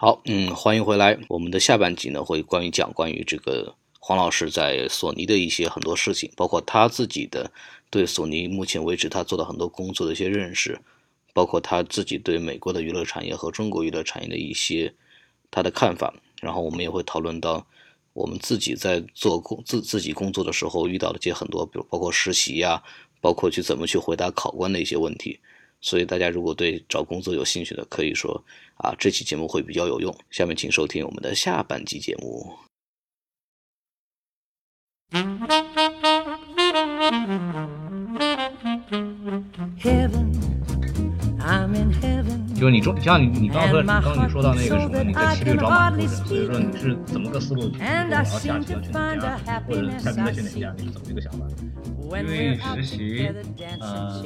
好，嗯，欢迎回来。我们的下半集呢，会关于讲关于这个黄老师在索尼的一些很多事情，包括他自己的对索尼目前为止他做的很多工作的一些认识，包括他自己对美国的娱乐产业和中国娱乐产业的一些他的看法。然后我们也会讨论到我们自己在做工自自己工作的时候遇到的这些很多，比如包括实习呀，包括去怎么去回答考官的一些问题。所以大家如果对找工作有兴趣的，可以说啊，这期节目会比较有用。下面请收听我们的下半集节目。就是你说，像你你刚刚说，刚刚你说到那个什么，你在骑驴找马过程，所以说你是怎么个思路？我要下棋要去哪家，或者下兵去哪家？你是怎么一个想法？因为实习，呃，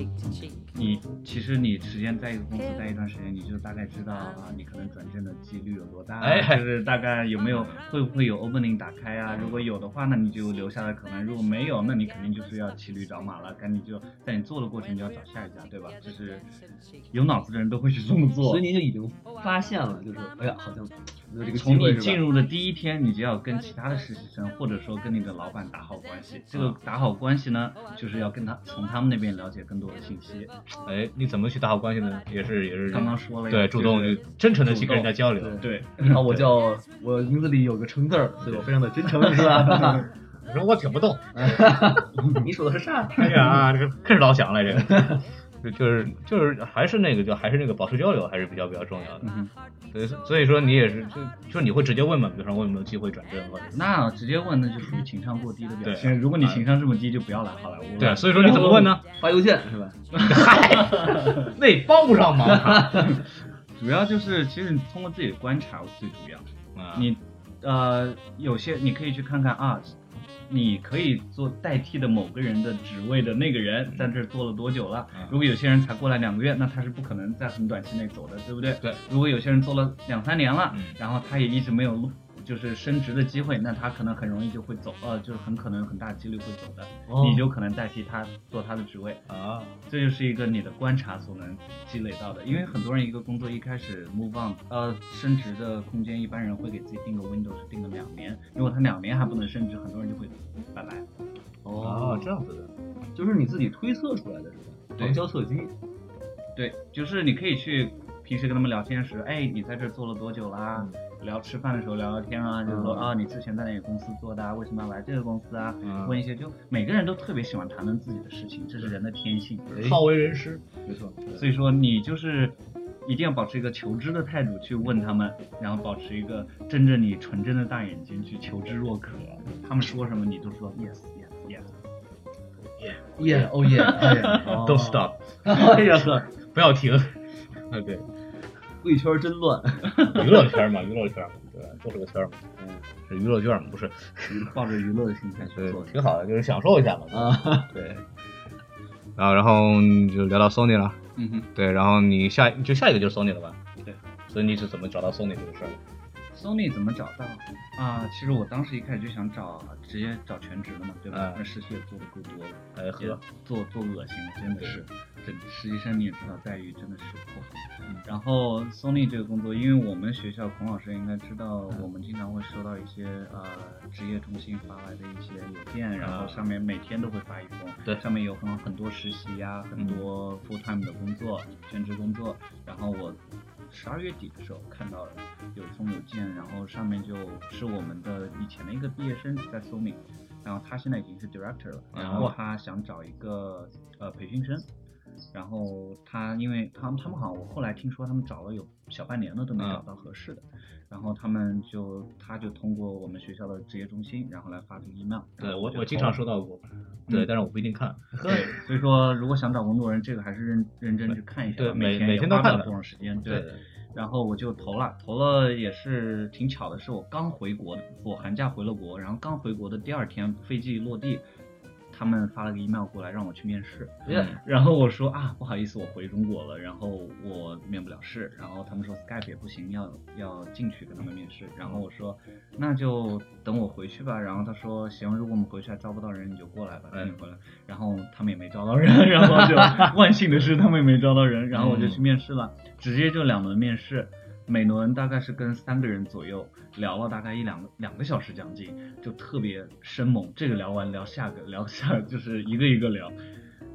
你其实你时间在一个公司待一段时间，你就大概知道啊，你可能转正的几率有多大，哎，就是大概有没有会不会有 opening 打开啊？如果有的话，那你就留下来可能；如果没有，那你肯定就是要骑驴找马了，赶紧就在你做的过程就要找下一家，对吧？就是有脑子的人都会去这么做，所以您就已经发现了，就是哎呀，好像从你进入的第一天，你就要跟其他的实习生，或者说跟你的老板打好关系。这个打好关系呢？就是要跟他从他们那边了解更多的信息。哎，你怎么去打好关系呢？也是也是刚刚说了，对，主动真诚的去跟人家交流。对，然后，我叫我名字里有个诚字儿，对我非常的真诚，是吧？我说我听不懂，你说的是啥？哎呀，这个可是老想了，这个。就是就是还是那个就还是那个保持交流还是比较比较重要的，所以所以说你也是就就你会直接问嘛，比如说我有没有机会转正或者那直接问那就属于情商过低的表现。如果你情商这么低，就不要来好莱坞了。对，所以说你怎么问呢？发邮件是吧？嗨，那帮不上忙。主要就是其实你通过自己的观察最主要。你呃有些你可以去看看啊。你可以做代替的某个人的职位的那个人，在这做了多久了？如果有些人才过来两个月，那他是不可能在很短期内走的，对不对？对。如果有些人做了两三年了，然后他也一直没有就是升职的机会，那他可能很容易就会走，呃，就是很可能很大几率会走的，你就可能代替他做他的职位啊。这就是一个你的观察所能积累到的，因为很多人一个工作一开始 move on，呃，升职的空间一般人会给自己定个 window 是定个两年，如果他两年还不能升职，很多人就会拜拜。哦，这样子的，就是你自己推测出来的是吧？旁敲侧击。对，就是你可以去平时跟他们聊天时，哎，你在这做了多久啦？聊吃饭的时候聊聊天啊，就是说啊，你之前在哪个公司做的啊？为什么要来这个公司啊？问一些，就每个人都特别喜欢谈论自己的事情，这是人的天性，好为人师，没错。所以说你就是一定要保持一个求知的态度去问他们，然后保持一个睁着你纯真的大眼睛去求知若渴。他们说什么你都说 yes yes yes，yeah oh yeah，don't stop，哎呀呵，不要停。啊对。贵圈真乱，娱乐圈嘛，娱乐圈嘛，对，就是个圈嘛，嗯，是娱乐圈嘛，不是，抱着娱乐的心态去做，挺好的，就是享受一下嘛，啊，对，然后然后就聊到 Sony 了，嗯哼，对，然后你下就下一个就是 Sony 了吧？对，所以你是怎么找到 Sony 这个事儿？Sony 怎么找到？啊，其实我当时一开始就想找直接找全职的嘛，对吧？那实习也做的够多了，哎呵，做做恶心了，真的是，这实习生你也知道待遇真的是不好。然后 Sony 这个工作，因为我们学校孔老师应该知道，我们经常会收到一些呃职业中心发来的一些邮件，然后上面每天都会发一封，对，上面有很很多实习呀，很多 full time 的工作，全职工作。然后我十二月底的时候看到了有一封邮件，然后上面就是我们的以前的一个毕业生在 Sony，然后他现在已经是 director 了，然后他想找一个呃培训生。然后他，因为他们他们好像我后来听说他们找了有小半年了都没找到合适的，然后他们就他就通过我们学校的职业中心，然后来发这个 email。对我我经常收到过，对，但是我不一定看。对，所以说如果想找工作人，这个还是认认真去看一下。对，每每天都看多长时间？对。然后我就投了，投了也是挺巧的，是我刚回国，我寒假回了国，然后刚回国的第二天飞机落地，他们发了个 email 过来让我去面试，嗯然后我说啊不好意思，我回中国了，然后我面不了试，然后他们说 Skype 也不行，要要进去跟他们面试，然后我说那就等我回去吧，然后他说行，如果我们回去还招不到人，你就过来吧，哎等你回来，然后他们也没招到人，然后就 万幸的是他们也没招到人，然后我就去面试了，直接就两轮面试。每轮大概是跟三个人左右聊了大概一两个两个小时将近，就特别生猛。这个聊完聊下个，聊下就是一个一个聊，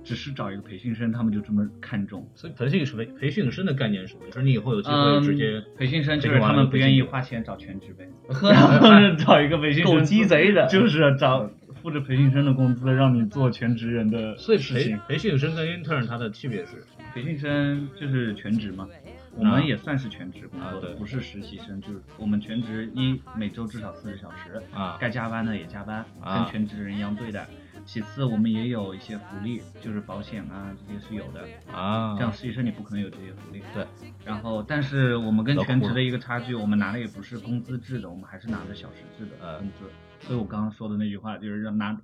只是找一个培训生，他们就这么看重。所以培训培培训生的概念是什么？就是你以后有机会嗯，直接培训生就是他们不愿意花钱找全职呗，然后找一个培训生 够鸡贼的就是找付着培训生的工资让你做全职人的所以培事情。培训生跟 intern 它的区别是，培训生就是全职嘛，我们也算是全职工作不是实习生，就是我们全职一每周至少四十小时，啊该加班的也加班，啊跟全职人一样对待。其次，我们也有一些福利，就是保险啊这些是有的。啊，这样实习生你不可能有这些福利。对。然后，但是我们跟全职的一个差距，我们拿的也不是工资制的，我们还是拿的小时制的呃工资。所以我刚刚说的那句话，就是让拿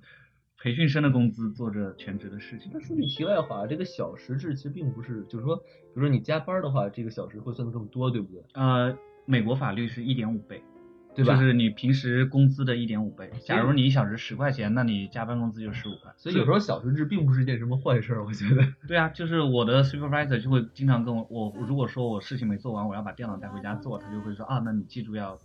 培训生的工资做着全职的事情那。说句题外话，这个小时制其实并不是，就是说，比如说你加班的话，这个小时会算的更多，对不对？呃，美国法律是一点五倍。对吧就是你平时工资的一点五倍。假如你一小时十块钱，那你加班工资就十五块。所以有时候小时制并不是一件什么坏事儿，我觉得。对啊，就是我的 supervisor 就会经常跟我，我如果说我事情没做完，我要把电脑带回家做，他就会说啊，那你记住要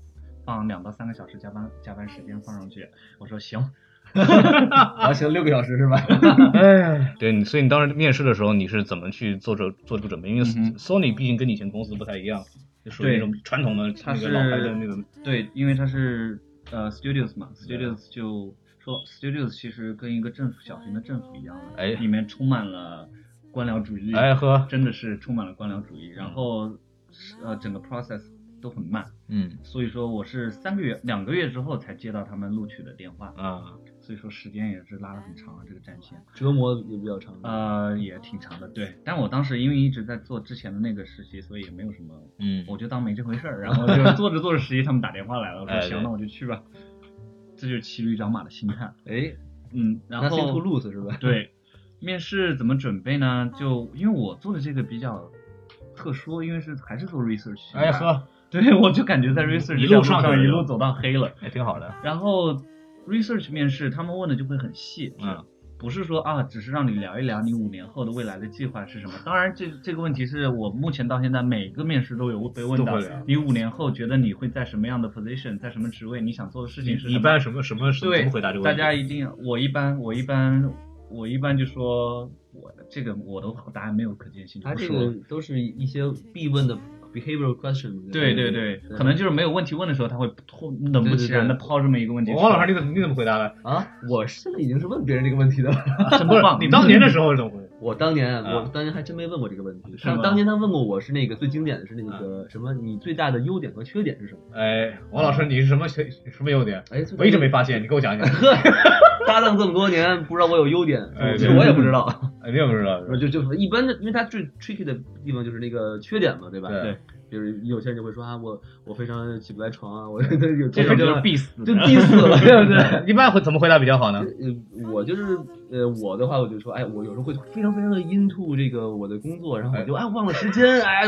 放两到三个小时加班加班时间放上去。我说行，啊，行，六个小时是吧？哎，对，你所以你当时面试的时候，你是怎么去做这做这个准备？因为 Sony 毕竟跟你以前公司不太一样，就属于那种传统的它是那个老牌的那个对，因为它是呃 studios 嘛，studios 就说 studios 其实跟一个政府小型的政府一样的，哎里面充满了官僚主义，哎呵真的是充满了官僚主义，然后呃整个 process 都很慢，嗯。所以说我是三个月两个月之后才接到他们录取的电话，啊所以说时间也是拉得很长啊，这个战线。折磨也比较长。呃，也挺长的，对。但我当时因为一直在做之前的那个实习，所以也没有什么，嗯我就当没这回事儿。然后就做着做着实习，他们打电话来了，我说哎行，那我就去吧。这就是骑驴找马的心态。哎，嗯，然 nothing to 后 lose 是吧？对，面试怎么准备呢？就因为我做的这个比较特殊，因为是还是做 research。哎呵，对，我就感觉在 research 一路上一路走到黑了。还挺好的，然后 research 面试他们问的就会很细，嗯，不是说啊，只是让你聊一聊你五年后的未来的计划是什么。当然这，这个问题是我目前到现在每个面试都有被问到你五年后觉得你会在什么样的 position，在什么职位，你想做的事情是什么？一般什么什么怎对么回答这个问题？大家一定，我一般我一般我一般就说我这个我的答案没有可见性，就他这个都是一些必问的 behavioral question。对对对，可能就是没有问题问的时候，他会突冷不其然的抛这么一个问题。王老师，你怎么你怎么回答的？啊，我现在已经是问别人这个问题的了。真棒！你当年的时候是怎么回答？我当年，啊我当年还真没问过这个问题。是当当年他问过我是那个最经典的是那个什么，你最大的优点和缺点是什么？哎，王老师，你是什么什么优点？哎，我一直没发现，你给我讲讲。呵，搭档这么多年，不知道我有优点，哎其实我也不知道。哎，你也不知道？就就一般的，因为他最 tricky 的地方就是那个缺点嘛，对吧？对比如有些人就会说啊，我我非常起不来床啊，我 有这种就是必必死的，就必死了，对不对？一般会怎么回答比较好呢？呃，我就是呃，我的话我就说，哎，我有时候会非常非常的 into 这个我的工作，然后我就哎忘了时间，哎，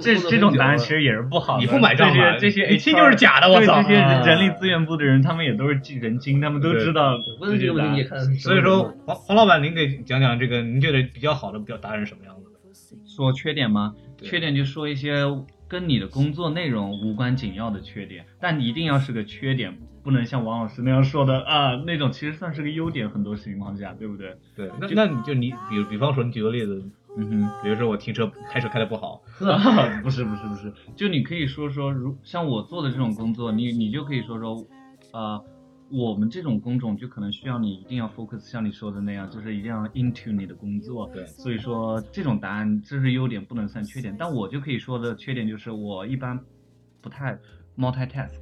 这这种答案其实也是不好的。你不买账吧这些这些一听就是假的我操对这些啊人力资源部的人，他们也都是人精，他们都知道问这个问题也看，所以说，黄黄老板，您给讲讲这个，您觉得比较好的表达是什么样子的？说缺点吗？缺点就说一些跟你的工作内容无关紧要的缺点，但一定要是个缺点，不能像王老师那样说的啊，那种其实算是个优点，很多情况下，对不对？对，那那你就你比比方说，你举个例子，嗯哼。比如说我停车开车开的不好，不是不是不是，就你可以说说，如像我做的这种工作，你你就可以说说，呃，我们这种工种就可能需要你一定要 focus，像你说的那样，就是一定要 into 你的工作。对所以说这种答案这是优点，不能算缺点。但我就可以说的缺点就是我一般不太 multitask。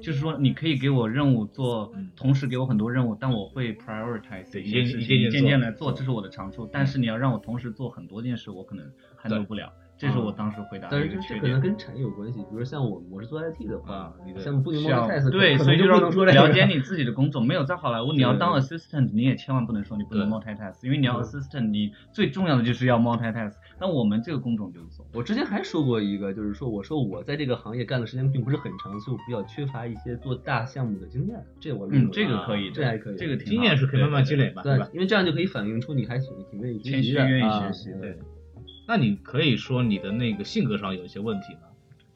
就是说，你可以给我任务做，同时给我很多任务，但我会 prioritize 一些事情，一件一件一件件来做，这是我的长处。但是你要让我同时做很多件事，我可能 handle 不了。这是我当时回答的但是一个缺点这这可能。跟产业有关系，比如说像我，我是做 IT 的话啊，你的像不能需要 multitask，对，所以就能就不能说了解你自己的工作。没有在好莱坞，你要当 assistant，你也千万不能说你不能 multitask，因为你要 assistant，你最重要的就是要 multitask。那我们这个工种就无所谓。我之前还说过一个，就是说我说我在这个行业干的时间并不是很长，所以我比较缺乏一些做大项目的经验。这我认嗯，为这个可以，这还可以这个经验是可以慢慢积累吧，对吧？，因为这样就可以反映出你还挺挺愿意学习的，谦虚愿意啊学习对。那你可以说你的那个性格上有一些问题吗？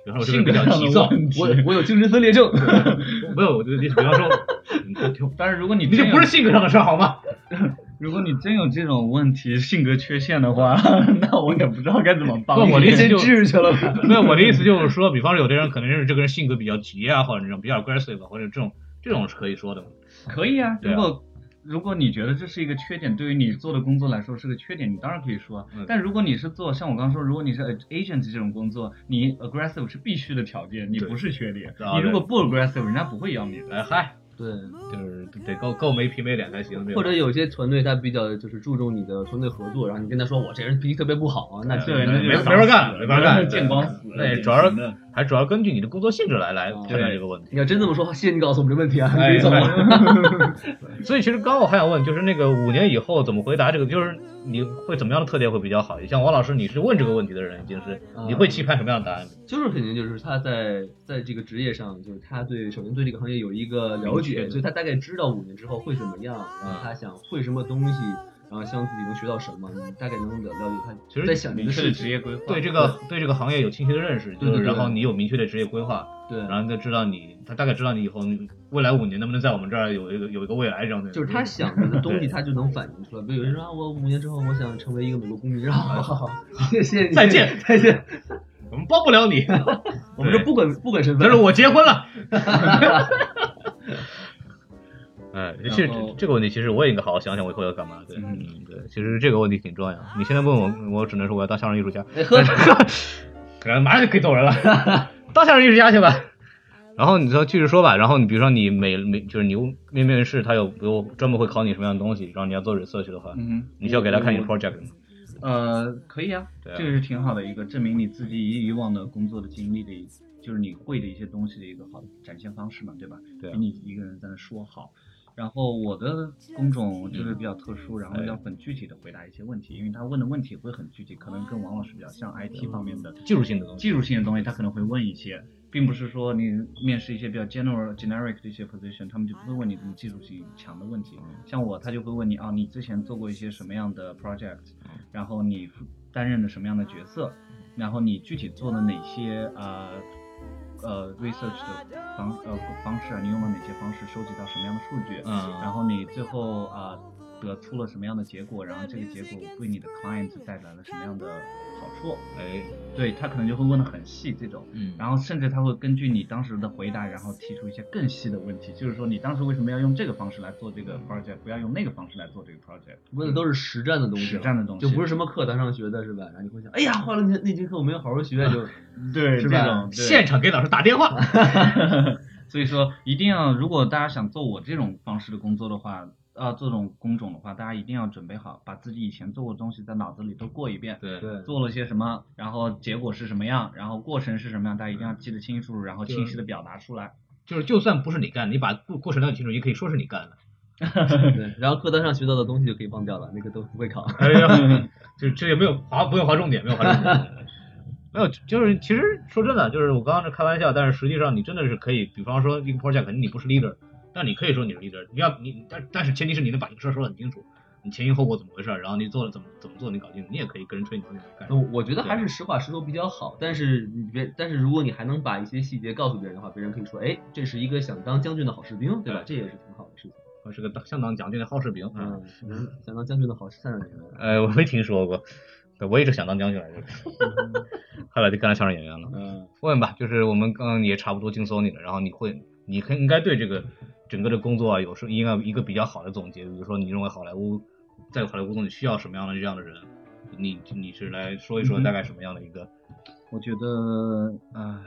比方说我性格比较急躁，我我有精神分裂症，没有，我就比方说，但是如果你你这不是性格上的事儿好吗？如果你真有这种问题、性格缺陷的话，那我也不知道该怎么帮我的意思就治去了。没有，我的意思就是说，比方说有的人可能是这个人性格比较急啊，或者这种比较 aggressive，或者这种这种是可以说的。可以啊如果如果你觉得这是一个缺点，对于你做的工作来说是个缺点，你当然可以说。嗯但如果你是做像我刚刚说，如果你是 agent 这种工作，你 aggressive 是必须的条件，你不是缺点。啊你如果不 aggressive，人家不会要你的。哎嗨，对，就是得够够没皮没脸才行，或者有些团队他比较就是注重你的团队合作，然后你跟他说我这人脾气特别不好，那对，那就没没法干没法干见光死。对，主要是还主要根据你的工作性质来来哦判断这个问题。你要真这么说，谢谢你告诉我们这问题啊，哎可以走了。所以其实刚刚我还想问，就是那个五年以后怎么回答这个，就是你会怎么样的特点会比较好？像王老师，你是问这个问题的人，就是啊你会期盼什么样的答案？就是肯定就是他在在这个职业上，就是他对首先对这个行业有一个了解，所以他大概知道五年之后会怎么样，然后他想会什么东西，然后希望自己能学到什么，你大概能了了解他其实在想明确的。职业规划。对这个对这个行业有清晰的认识，就是然后你有明确的职业规划，对，然后他知道你，他大概知道你以后未来五年能不能在我们这儿有一个有一个未来这样的。就是他想的东西，他就能反映出来。比如有人说啊，我五年之后我想成为一个美国公民，然后好好好，谢谢你，再见 再见。我们帮不了你，我们这不管不管身份，但是我结婚了。哎，其实这个问题，其实我也应该好好想想，我以后要干嘛。对，对，其实这个问题挺重要。你现在问我，我只能说我要当相声艺术家，哎呵，然后马上就可以走人了，当相声艺术家去吧。然后你说继续说吧，然后你比如说你每每就是你面面试，他有比如专门会考你什么样的东西，然后你要做 research 的话，嗯。你需要给他看你的 project 吗。呃，可以啊，对啊这个是挺好的一个证明你自己以往的工作的经历的一，就是你会的一些东西的一个好的展现方式嘛，对吧？对啊比你一个人在那说好。然后我的工种就是比较特殊，然后哎要很具体的回答一些问题，因为他问的问题会很具体，可能跟王老师比较像 IT 方面的技术性的东西。技术性的东西，他可能会问一些，并不是说你面试一些比较 general generic 的一些 position，他们就不会问你这种技术性强的问题。像我，他就会问你啊，你之前做过一些什么样的 project，然后你担任了什么样的角色，然后你具体做了哪些呃呃 research 的方呃方式啊，你用了哪些方式收集到什么样的数据，嗯。然后你最后啊、得出了什么样的结果，然后这个结果对你的 client 带来了什么样的好处，哎，对他可能就会问的很细这种。嗯然后甚至他会根据你当时的回答，然后提出一些更细的问题，就是说你当时为什么要用这个方式来做这个 project，不要用那个方式来做这个 project。问的都是实战的东西，实战的东西就不是什么课堂上学的，是吧？然后你会想，哎呀，花了那那节课我没有好好学，就 对是吧这种现场给老师打电话。所以说一定要，如果大家想做我这种方式的工作的话，啊，这种工种的话，大家一定要准备好，把自己以前做过的东西在脑子里都过一遍。对对做了些什么，然后结果是什么样，然后过程是什么样，大家一定要记得清楚，然后清晰的表达出来。就是就算不是你干，你把过过程了解清楚，也可以说是你干的。对，然后课堂上学到的东西就可以忘掉了，那个都不会考。哎呀，就这也没有划，不用划重点，没有划重点。没有，就是其实说真的，就是我刚刚是开玩笑，但是实际上你真的是可以，比方说一个 project，肯定你不是 leader，但你可以说你是 leader，你要你但但是前提是你能把这个事儿说得很清楚，你前因后果怎么回事儿，然后你做了怎么怎么做你搞定，你也可以跟人吹你自己干。那我觉得还是实话实说比较好，但是你别，但是如果你还能把一些细节告诉别人的话，别人可以说，哎，这是一个想当将军的好士兵，对吧？这也是挺好的事情。我是个相当将军的好士兵啊。嗯，想当将军的好善良人。呃，我没听说过，对我一直想当将军来着，后来就干了相声演员了。嗯，问吧，就是我们刚刚也差不多尽搜你了，然后你会，你可应该对这个整个的工作啊，有时应该有一个比较好的总结，比如说你认为好莱坞在好莱坞中你需要什么样的这样的人，你你是来说一说大概什么样的一个，我觉得，啊、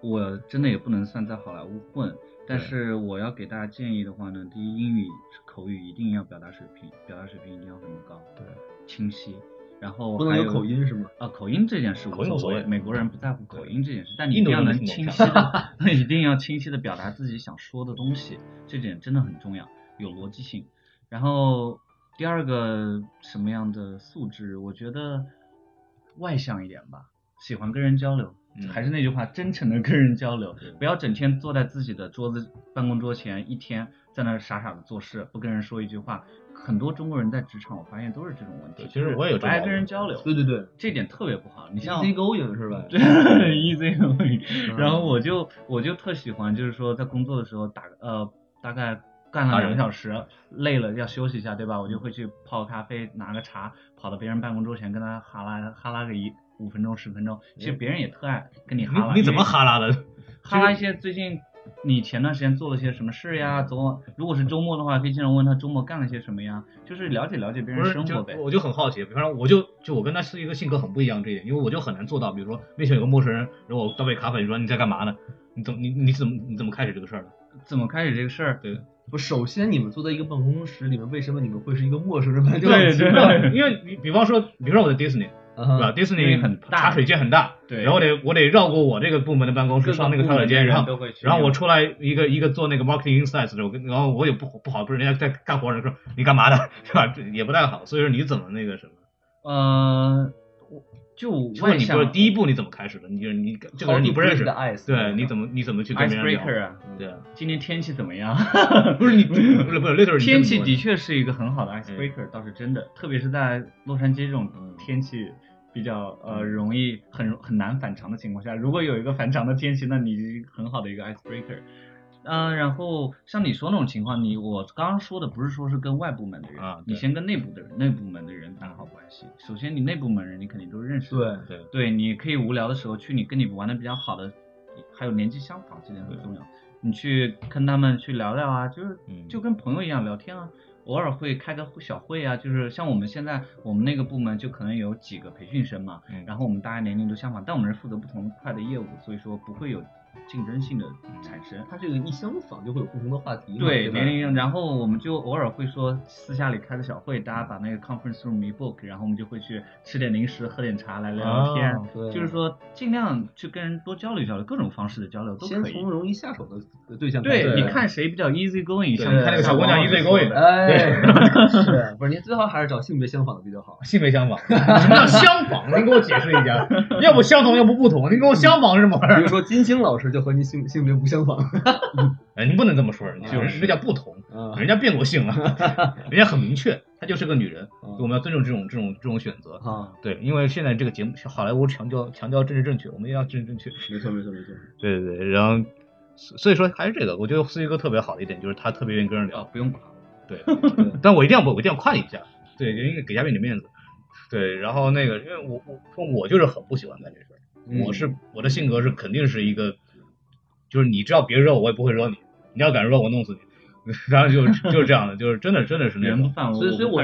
我真的也不能算在好莱坞混，但是我要给大家建议的话呢，第一，英语口语一定要表达水平，表达水平一定要很高，对，清晰。然后不能有口音是吗？啊，口音这件事无所谓，美国人不在乎口音这件事，但你一定要能清晰的，一定要清晰的表达自己想说的东西，这点真的很重要，有逻辑性。然后第二个什么样的素质，我觉得外向一点吧，喜欢跟人交流。嗯还是那句话，真诚的跟人交流，不要整天坐在自己的桌子办公桌前，一天在那傻傻的做事，不跟人说一句话。很多中国人在职场，我发现都是这种问题。其实我也有这不爱跟人交流，对对对这点特别不好。你像，easy going 是吧？对 easy going，然后我就我就特喜欢，就是说在工作的时候打呃大概干了两个小时，累了要休息一下，对吧？我就会去泡个咖啡，拿个茶，跑到别人办公桌前跟他哈拉哈拉个一五分钟十分钟。其实别人也特爱跟你哈拉。你你怎么哈拉的？哈拉一些最近你前段时间做了些什么事呀？昨如果是周末的话，可以经常问他周末干了些什么呀？就是了解了解别人生活呗。我就很好奇，比方说，我就就我跟他是一个性格很不一样这一点，因为我就很难做到，比如说面前有个陌生人，然后我倒杯咖啡，你说你在干嘛呢？你怎么你你怎么你怎么开始这个事儿的？怎么开始这个事儿？对不，首先你们坐在一个办公室里面，为什么你们会是一个陌生人？对对因为比比方说，比方说我在 Disney，对吧？啊，因为？Disney 很大茶水间很大，对。然后我得我得绕过我这个部门的办公室，上那个茶水间，然后然后我出来一个一个做那个 marketing insights 的，我跟然后我也不不好，不是人家在干活，人说你干嘛的，是吧？这也不太好，所以说你怎么那个什么？呃，我就或者你不外向是第一步你怎么开始的？你就是你这个人你不认识。的 ice，对，你怎么你怎么去跟别人聊？对啊，今天天气怎么样？不是你 不是不是不是 literally 天气的确是一个很好的 icebreaker，倒是真的，特别是在洛杉矶这种天气比较呃容易很很难反常的情况下，如果有一个反常的天气，那你很好的一个 icebreaker。嗯、然后像你说那种情况，你我刚刚说的不是说是跟外部门的人，啊你先跟内部的人、内部门的人打好关系。首先，你内部门人你肯定都认识，对对对，你可以无聊的时候去你跟你玩的比较好的，还有年纪相仿，这点很重要。你去跟他们去聊聊啊，就是嗯就跟朋友一样聊天啊。偶尔会开个小会啊，就是像我们现在我们那个部门就可能有几个培训生嘛，嗯。然后我们大家年龄都相仿，但我们是负责不同块的业务，所以说不会有竞争性的产生。它这个一相仿就会有不同的话题，对年龄，然后我们就偶尔会说私下里开个小会，大家把那个 conference room 一 book，然后我们就会去吃点零食，喝点茶来聊聊天，就是说尽量去跟人多交流交流，各种方式的交流都先可以。从容易下手的对象开对，你看谁比较 easy going，对像你看那个小姑娘 easy going 的哎，是不是？你最好还是找性别相仿的比较好。性别相仿，什么叫相仿？您给我解释一下，要不相同，要不不同，您给我相仿是什么玩意儿？比如说金星老师就和你性性别不相仿，哎，您不能这么说，啊就是这叫不同，啊 人家变过性了，人家很明确，她就是个女人，啊我们要尊重这种这种这种选择。啊，对，因为现在这个节目好莱坞强调强调政治正确，我们也要政治正确。没错没错没错。对对对，然后所所以说还是这个，我觉得司机哥特别好的一点就是他特别愿意跟人聊。哦，不用夸我。对，但我一定要我一定要夸你一下，对，因为给嘉宾点面子。对，然后那个，因为我我说我就是很不喜欢干这事儿，嗯我是我的性格是肯定是一个，就是你只要别惹我，我也不会惹你，你要敢惹我，弄死你。然后就就是这样的，就是真的真的是那种，犯，所以，所以我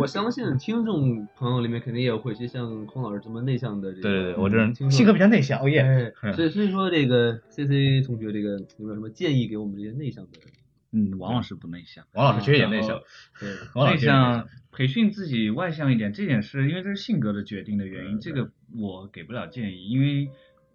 我相信听众朋友里面肯定也有会一些像孔老师这么内向的这个，对对对，我这人性格比较内向，哦耶。哎，嗯所以 所以说这个 C C 同学这个有没有什么建议给我们这些内向的人？嗯，王老师不内向。王老师其实也内向，对，王老师内向培训自己外向一点，这点是因为这是性格的决定的原因，这个我给不了建议，因为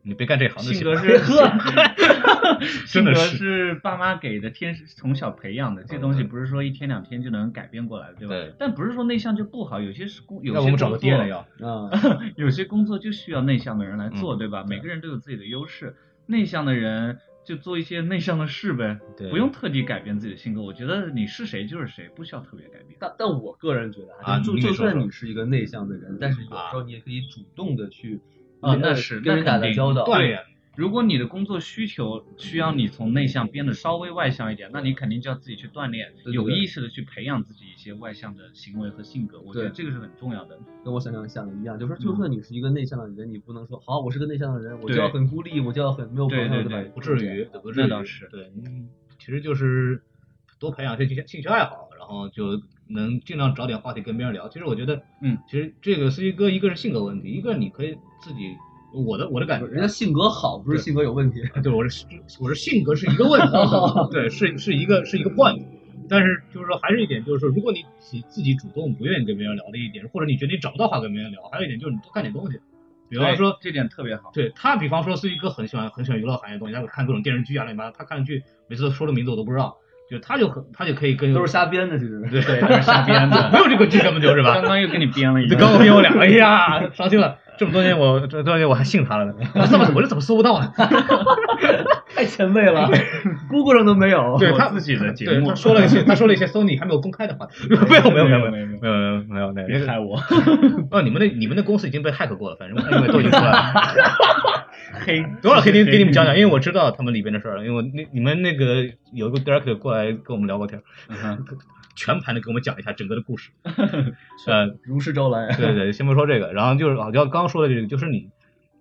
你别干这行就行 性格是性格是是爸妈给的，天从小培养的，这东西不是说一天两天就能改变过来的，对吧？对但不是说内向就不好，有些是工，有些工作爹了要。啊，有些工作就需要内向的人来做，嗯对吧？每个人都有自己的优势，内向的人就做一些内向的事呗，对不用特地改变自己的性格。我觉得你是谁就是谁，不需要特别改变。但但我个人觉得啊就就算你是一个内向的人，但是有时候你也可以主动的去啊，呃那是跟人打打交道，锻炼。如果你的工作需求需要你从内向变得稍微外向一点，那你肯定就要自己去锻炼，对对有意识的去培养自己一些外向的行为和性格。我觉得这个是很重要的。跟我想象想的一样，就是说就算你是一个内向的人，你不能说好我是个内向的人，我就要很孤立，我就要很没有朋友，对对吧？不至于，不至于，那倒是对，嗯其实就是多培养一些兴趣爱好，然后就能尽量找点话题跟别人聊。其实我觉得，嗯，其实这个司机哥一个是性格问题，一个你可以自己，我的我的感觉，人家性格好，不是性格有问题。对我是我是性格是一个问题，对，是是一个是一个 point，但是就是说，还是一点，就是说，如果你自自己主动不愿意跟别人聊的一点，或者你觉得你找不到话跟别人聊，还有一点就是你多看点东西，比方说，这点特别好。对他，比方说是一个很喜欢很喜欢娱乐行业的东西，他会看各种电视剧啊，乱七八糟，他看的剧每次说的名字我都不知道，就他就很他就可以跟都是瞎编的，其实。对对，都是瞎编的，没有这个剧根本就是吧？刚刚又给你编了一个，刚刚编我俩，哎呀，伤心了。这么多年我这多年我还信他了呢，我怎么我是怎么搜不到啊？太前辈了，Google 上都没有。对他自己的节目，他说了一些，他说了一些 Sony 还没有公开的话，没有没有没有没有没有没有没有没有，别害我。哦，你们的你们的公司已经被 hack 过了，反正因为都已经出来了。黑多少可以给你们讲讲，因为我知道他们里边的事儿，因为那你们那个有一个 darker 过来跟我们聊过天。全盘的给我们讲一下整个的故事，呃，如实招来。对对，先不说这个，然后就是老刁刚刚说的这个，就是你，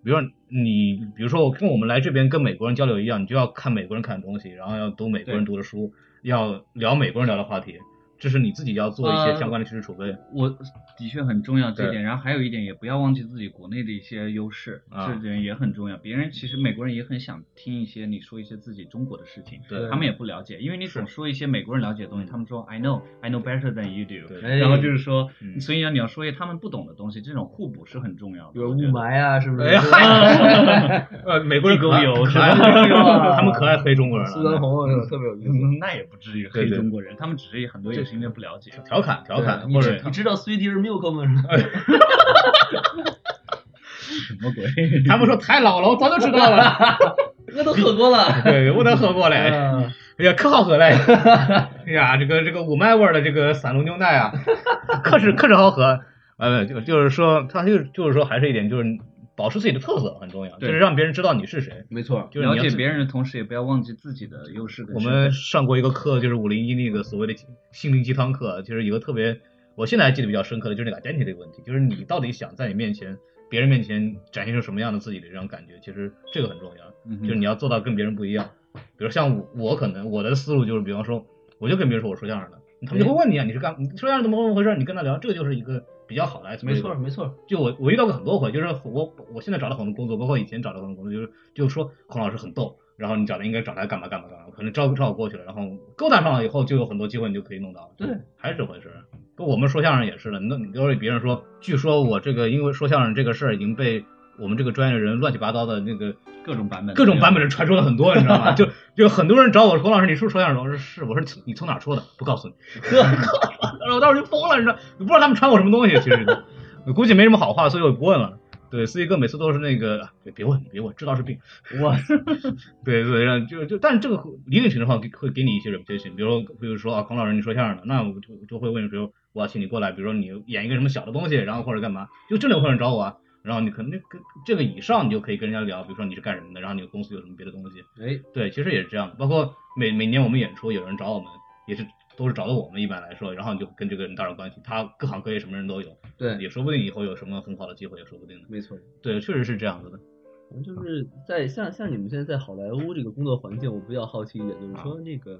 比如说你，比如说我跟我们来这边跟美国人交流一样，你就要看美国人看的东西，然后要读美国人读的书，要聊美国人聊的话题。这是你自己要做一些相关的知识储备，我的确很重要这一点。然后还有一点，也不要忘记自己国内的一些优势，这点也很重要。别人其实美国人也很想听一些你说一些自己中国的事情，他们也不了解，因为你总说一些美国人了解的东西，他们说 I know I know better than you do，然后就是说，所以你要说一些他们不懂的东西，这种互补是很重要的。比如雾霾啊，是不是？呃，美国人狗有是吧？他们可爱黑中国人了。苏丹红特别有意思，那也不至于黑中国人，他们只是很多也是因为不了解。调侃调侃，或者你知道 Sweetie Milk 吗？什么鬼？他们说太老了，我早就知道了，我都喝过了。对，我都喝过嘞。哎呀，可好喝嘞！哎呀，这个这个五麦味的这个散龙牛奶啊，可是可是好喝。呃，就就是说，他就就是说，还是一点就是。保持自己的特色很重要，就是让别人知道你是谁。没错，就是了解别人的同时，也不要忘记自己的优势。我们上过一个课，就是五零一那个所谓的心灵鸡汤课，就是一个特别，我现在还记得比较深刻的，就是那个 identity 这个问题，就是你到底想在你面前、别人面前展现出什么样的自己的这种感觉，其实这个很重要，就是你要做到跟别人不一样。比如像我我可能我的思路就是，比方说，我就跟别人说我说相声的，他们就会问你啊，你是干你说相声怎么怎么回事？你跟他聊，这个就是一个。比较好的，没错没错。就我我遇到过很多回，就是我我现在找了很多工作，包括以前找了很多工作，就是就是说孔老师很逗，然后你找他应该找他干嘛干嘛干嘛，可能招招过去了，然后勾搭上了以后，就有很多机会你就可以弄到。对，还是这回事。不，我们说相声也是的，那你要是别人说，据说我这个因为说相声这个事儿已经被。我们这个专业的人乱七八糟的那个各种版本，各种版本的传说了很多，你知道吗？就就很多人找我说，老师，你是不是说相声？我说是，我说你从哪说的？不告诉你。我当时就疯了，你知道？不知道他们传我什么东西，其实估计没什么好话，所以我不问了。对，司仪哥每次都是那个，别问，别问，知道是病。我，对对，让就就，但是这个一定情况会会给你一些 reputation，比如比如说啊，孔老师你说相声的，那我就就会问，比如我要请你过来，比如说你演一个什么小的东西，然后或者干嘛，就真的会有人找我啊。然后你可能那个这个以上，你就可以跟人家聊，比如说你是干什么的，然后你的公司有什么别的东西。哎，对，其实也是这样的。包括每每年我们演出，有人找我们，也是都是找到我们。一般来说，然后你就跟这个人搭上关系，他各行各业什么人都有。对，也说不定以后有什么很好的机会，也说不定的。没错，对，确实是这样子的。就是在像像你们现在在好莱坞这个工作环境，我比较好奇一点，就是说那个。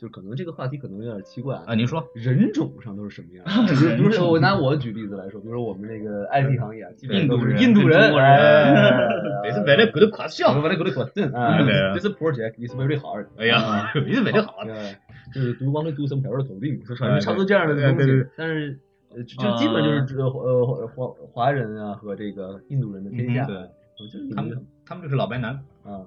就可能这个话题可能有点奇怪啊，您说人种上都是什么样？比如说我拿我举例子来说，比如说我们那个 IT 行业，基本都是印度人，这是 very good question，very good question，this project is very hard。哎呀，你是 very hard，就是读光了读什么的头顶，就差不多这样的东西。但是就基本就是呃华华人啊和这个印度人的天下，对，他们他们就是老白男啊，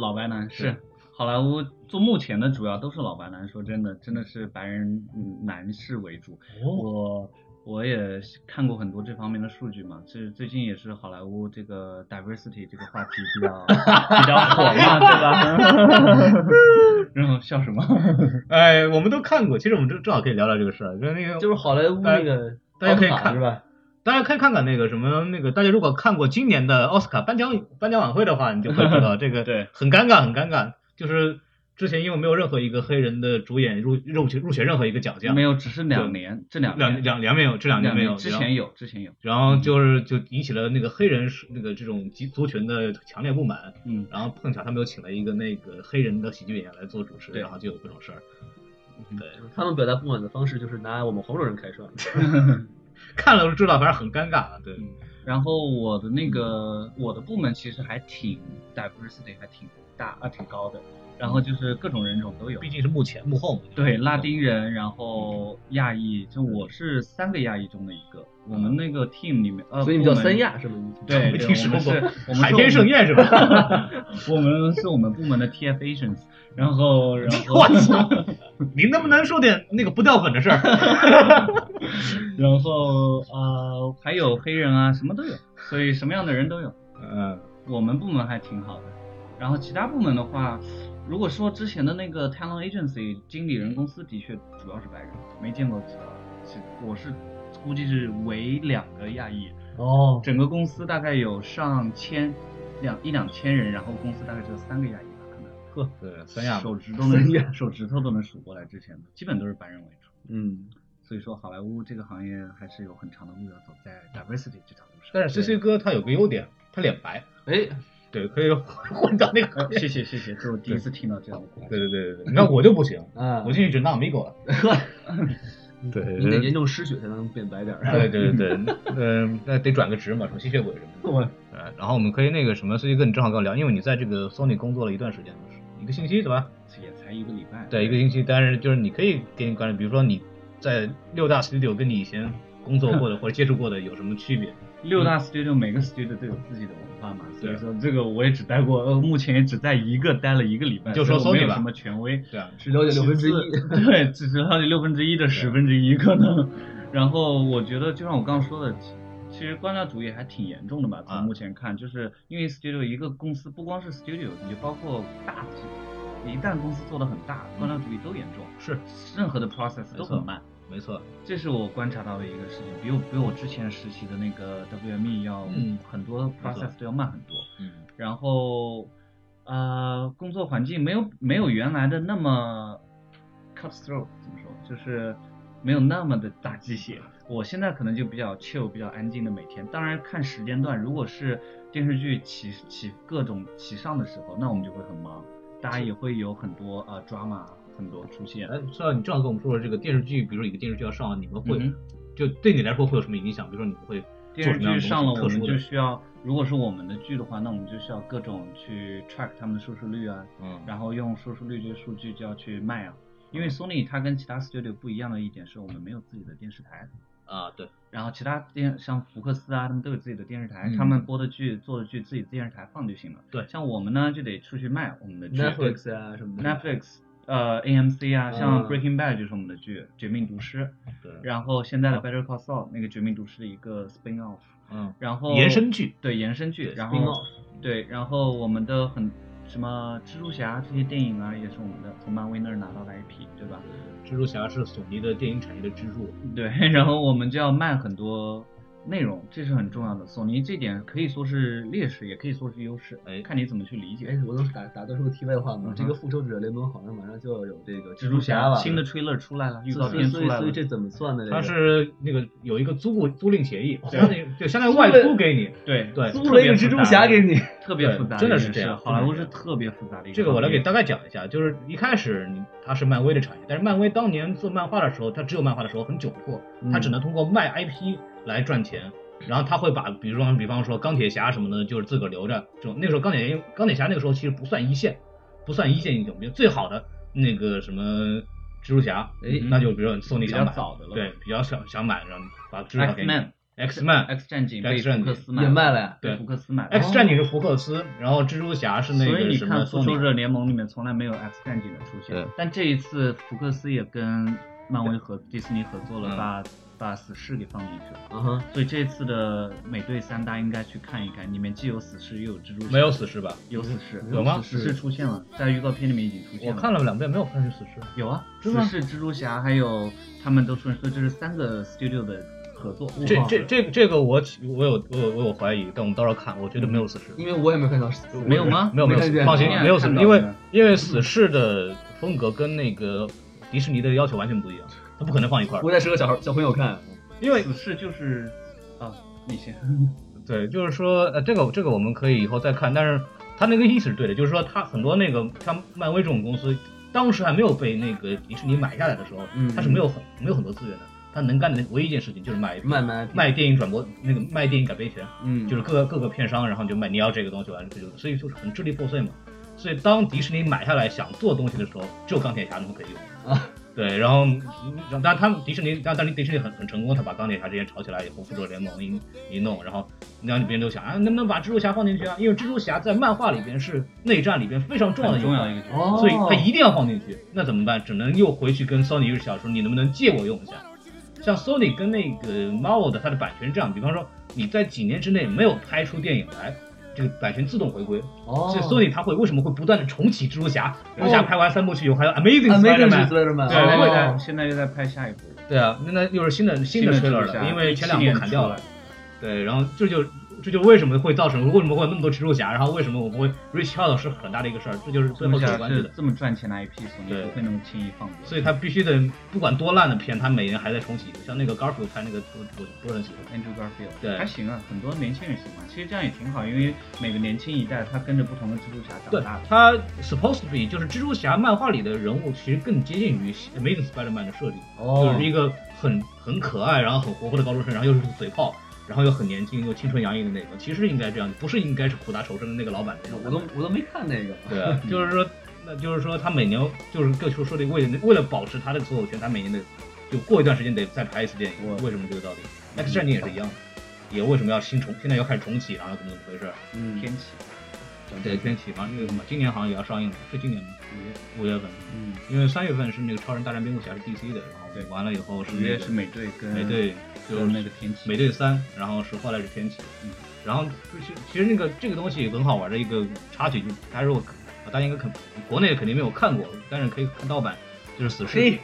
老白男是。好莱坞做目前的主要都是老白男，说真的，真的是白人男士为主。我我也看过很多这方面的数据嘛，这最近也是好莱坞这个 diversity 这个话题比较 比较火嘛，对吧？然后笑什么？哎，我们都看过，其实我们正正好可以聊聊这个事儿，就是那个就是好莱坞那个大家可以看是吧？大家可以看看那个什么那个，大家如果看过今年的奥斯卡颁奖颁奖晚会的话，你就会知道这个对很尴尬很尴尬。就是之前因为没有任何一个黑人的主演入入选入选任何一个奖项，没有，只是两年，这两两两两没有，这两年没有，之前有，之前有，然后就是就引起了那个黑人那个这种族族群的强烈不满，嗯，然后碰巧他们又请了一个那个黑人的喜剧演员来做主持，然后就有各种事儿，对。他们表达不满的方式就是拿我们黄种人开涮，看了就知道，反正很尴尬，对。然后我的那个我的部门其实还挺 diversity 还挺大啊挺高的，然后就是各种人种都有毕。竟是幕前幕后嘛。对，拉丁人，然后亚裔，就我是三个亚裔中的一个。我们那个 team 里面，呃，所以你叫三亚是吗？对，没对听说过我们是海是天盛宴是吧？我们是我们部门的 TF Asians，然后 然后我操！你能不能说点那个不掉粉的事儿？然后呃还有黑人啊，什么都有，所以什么样的人都有。嗯，我们部门还挺好的，然后其他部门的话，如果说之前的那个 talent agency 经理人公司的确主要是白人，没见过其他的。其我是估计是唯两个亚裔，哦，整个公司大概有上千两一两千人，然后公司大概只有三个亚裔吧，可能。呵，对，三亚嘛手指都能 手指头都能数过来，之前的基本都是白人为主。嗯，所以说，好莱坞这个行业还是有很长的路要走，在 diversity 这条路上。但是 C C 哥他有个优点，他脸白，哎，对，可以混到那个呃。谢谢谢谢，这是我第一次听到这样的话。对对对对对，你看我就不行，啊我进去只当 amigo 了。对你得严重失血才能变白点儿。对对对对，嗯，那得转个职嘛，什么吸血鬼什么的。我呃，然后我们可以那个什么，C C 哥，你正好跟我聊，因为你在这个 Sony 工作了一段时间，一个星期对吧？也才一个礼拜。对，一个星期，但是就是你可以给你关注，比如说你在六大 studio 跟你以前工作过的或者接触过的有什么区别？六大 studio 每个 studio 都有自己的文化嘛，所以说这个我也只待过，呃，目前也只在一个待了一个礼拜，就说我没有什么权威。对啊，只了解六分之一。对，只是了解六分之一的十分之一可能。然后我觉得，就像我刚刚说的，其其实官僚主义还挺严重的吧。啊从目前看，就是因为 studio 一个公司不光是 studio，你就包括大的，一旦公司做的很大，官僚主义都严重，是任何的 process 都很慢。没错，这是我观察到的一个事情，比我比我之前实习的那个 WME 要嗯很多 process 都要慢很多。嗯，然后呃，工作环境没有没有原来的那么 cutthroat，怎么说，就是没有那么的大鸡血。我现在可能就比较 chill，比较安静的每天。当然看时间段，如果是电视剧起起各种起上的时候，那我们就会很忙，大家也会有很多呃 drama 很多出现。哎，知道你正好跟我们说说这个电视剧，比如说一个电视剧要上，你们会、嗯就对你来说会有什么影响？比如说你们会电视剧上了，我们？就需要，如果是我们的剧的话，那我们就需要各种去 track 他们的收视率啊，嗯，然后用收视率这个数据就要去卖啊。因为 Sony 它跟其他 studio 不一样的一点是我们没有自己的电视台，啊，对，然后其他电像福克斯啊，他们都有自己的电视台，嗯他们播的剧、做的剧自己电视台放就行了。对像我们呢就得出去卖我们的剧 Netflix 啊什么的。Netflix 呃 AMC 啊，像嗯。Breaking Bad 就是我们的剧《绝命毒师》，对，然后现在的 Better Call Saul 那个《绝命毒师》的一个 spin off，嗯，然后延伸剧，对延伸剧，然后对，然后我们的很什么蜘蛛侠这些电影啊，也是我们的从漫威那儿拿到的 IP，对吧？蜘蛛侠是索尼的电影产业的支柱，对，然后我们就要卖很多内容，这是很重要的。索尼这点可以说是劣势，也可以说是优势，哎看你怎么去理解。哎，我能打打断说个题外话吗？嗯这个复仇者联盟好像马上就要有这个蜘蜘蛛侠了？新的 trailer 出来了，预告所以所片出来了。以所以这怎么算的？这个它是那个有一个租雇租赁协议，对相当于 就相当于外租给你，对对租了一个蜘蛛侠给你。特别复杂真的是这样好莱坞是特别复杂的一个。这个我来给大概讲一下，就是一开始你它是漫威的产业，但是漫威当年做漫画的时候，它只有漫画的时候很窘迫，它嗯只能通过卖 IP 来赚钱。然后他会把，比如说，比方说钢铁侠什么的，就是自个儿留着。就那个时候钢铁侠，钢铁侠那个时候其实不算一线，不算一线英雄，比如最好的那个什么蜘蛛侠，哎那就比如说索尼比想买，较早的了。对，比较想想买，然后把蜘蛛侠给你。Man X Man X 战警被福克斯卖了呀对福克斯买了。X 战警是福克斯，然后蜘蛛侠是那所以你个什么看，复。仇者联盟里面从来没有 X 战警的出现对，但这一次福克斯也跟漫威和迪士尼合作了，嗯把把死侍给放进去了。嗯哼，所以这次的美队三大应该去看一看，里面既有死侍又有蜘蛛侠。没有死侍吧？有死侍，有吗死侍出现了，在预告片里面已经出现了我。看了两遍，没有看见死侍。有啊，真的死侍、蜘蛛侠还有他们都出现，所以这是三个 studio 的合作。这这这个这个我我有我有我有怀疑，但我们到时候看，我觉得没有死侍。因为我也没看到死，没有吗没有没有放心没有死侍，因为因为死侍的风格跟那个迪士尼的要求完全不一样，他不可能放一块儿。不太适合小孩小朋友看。因为是就是啊，你先。对，就是说呃这个这个我们可以以后再看，但是他那个意思是对的，就是说他很多那个像漫威这种公司，当时还没有被那个迪士尼买下来的时候，嗯他是没有很没有很多资源的。他能干的唯一一件事情就是卖卖卖卖电影转播那个卖电影改编权，嗯，就是各个各个片商，然后就卖你要这个东西完了这就，所以就是很支离破碎嘛。所以当迪士尼买下来想做东西的时候，只有钢铁侠那么可以用啊。对，然后当然他们迪士尼，当然迪士尼很很成功，他把钢铁侠这些炒起来以后，复仇者联盟一一弄，然后让别人都想啊，能不能把蜘蛛侠放进去啊？因为蜘蛛侠在漫画里边是内战里边非常重要的很重要一个角色。哦，所以他一定要放进去。那怎么办？只能又回去跟 Sony 想说，你能不能借我用一下？像 Sony 跟那个 Marvel 的它的版权是这样，比方说你在几年之内没有拍出电影来，这个版权自动回归。哦，所以 Sony 它会为什么会不断的重启蜘蛛侠？蜘蛛侠拍完三部曲以后还有 Amazing Spider-Man。对现会在现在又在拍下一部，对啊，那那又是新的新的 trailer 了，因为前两部砍掉了。对，然后这就这就为什么会造成为什么会有那么多蜘蛛侠，然后为什么我们会 reach out 是很大的一个事儿，这就是最后是有关系的。这么赚钱的 IP，索尼不会那么轻易放过。所以他必须得不管多烂的片，他每年还在重启。像那个 Garfield 拍那个，我我不是很喜欢。Andrew Garfield 对还行啊，很多年轻人喜欢。其实这样也挺好，因为每个年轻一代他跟着不同的蜘蛛侠长大的。他 supposed to be 就是蜘蛛侠漫画里的人物，其实更接近于 Amazing Spider-Man 的设定，哦就是一个很很可爱，然后很活泼的高中生，然后又是嘴炮，然后又很年轻又青春洋溢的那个，其实应该这样，不是应该是苦大仇深的那个老板那种。我都我都没看那个。对啊，就是说，那就是说他每年就是各处说的为了为了保持他的所有权，他每年得就过一段时间得再拍一次电影。我为什么这个道理？X 战警也是一样的，也为什么要新重，现在要开始重启，然后怎么怎么回事？嗯，天启，对，天启好像那个什么，今年好像也要上映了，是今年吗？五月，五月份，嗯，因为三月份是那个超人大战蝙蝠侠是 DC 的，然后对完了以后是五月个是美队跟美队，就是那个天启，美队三，然后是后来是天启，嗯，然后其实其实那个这个东西很好玩的一个插曲，就大家如果大家应该肯国内肯定没有看过，但是可以看盗版，就是死侍。嘿，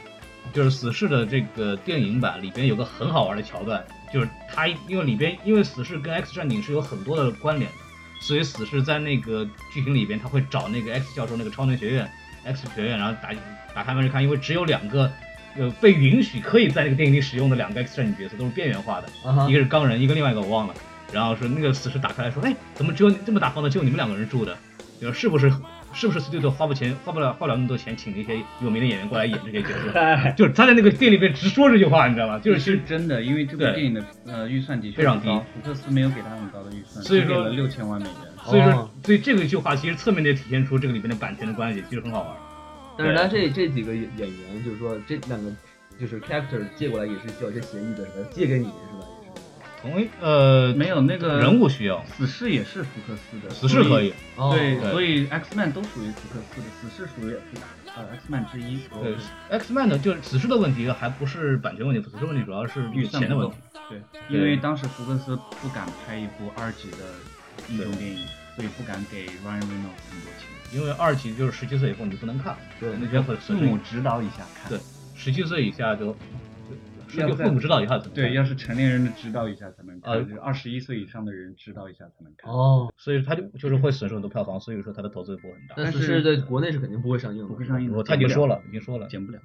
就是死侍的这个电影版里边有个很好玩的桥段，就是它因为里边因为死侍跟 X 战警是有很多的关联的，所以死侍在那个剧情里边他会找那个 X 教授那个超能学院 X 学院，然后打打开门去看，因为只有两个。呃，被允许可以在那个电影里使用的两个 X 战警角色都是边缘化的，一个是钢人，一个另外一个我忘了。然后说那个死侍打开来说，哎，怎么只有这么大方的，只有你们两个人住的？就是是不是是不是 studio 花不钱花不了花不了那么多钱，请那些有名的演员过来演这些角色？就是他在那个店里边直说这句话，你知道吗？就是其实真的，因为这部电影的呃预算的确非常低，福克斯没有给他很高的预算，所以给了六千万美元。所以说哦，所以这个句话其实侧面的体现出这个里面的版权的关系，其实很好玩。但是他这这几个演演员，就是说这两个就是 character 借过来也是需要一些协议的，是吧？借给你是吧？同一呃没有那个人物需要，死侍也是福克斯的，死侍可以，哦对，所以 X Man 都属于福克斯的，死侍属于呃 X Man 之一。对 X Man 的，就是死侍的问题还不是版权问题，死侍问题主要是预算的问题。。对，因为当时福克斯不敢拍一部二级的英雄电影，所以不敢给 Ryan Reynolds 很多钱。因为二级就是十七岁以后你就不能看，对那就会父母指导一下看。对十七岁以下就就要父母指导一下才能看对，要是成年人的指导一下才能看，呃就是二十一岁以上的人指导一下才能看。哦，所以他就就是会损失很多票房，所以说他的投资不会很大。但是是在国内是肯定不会上映的，不会上映的，我他已经说了，已经说了，剪不了，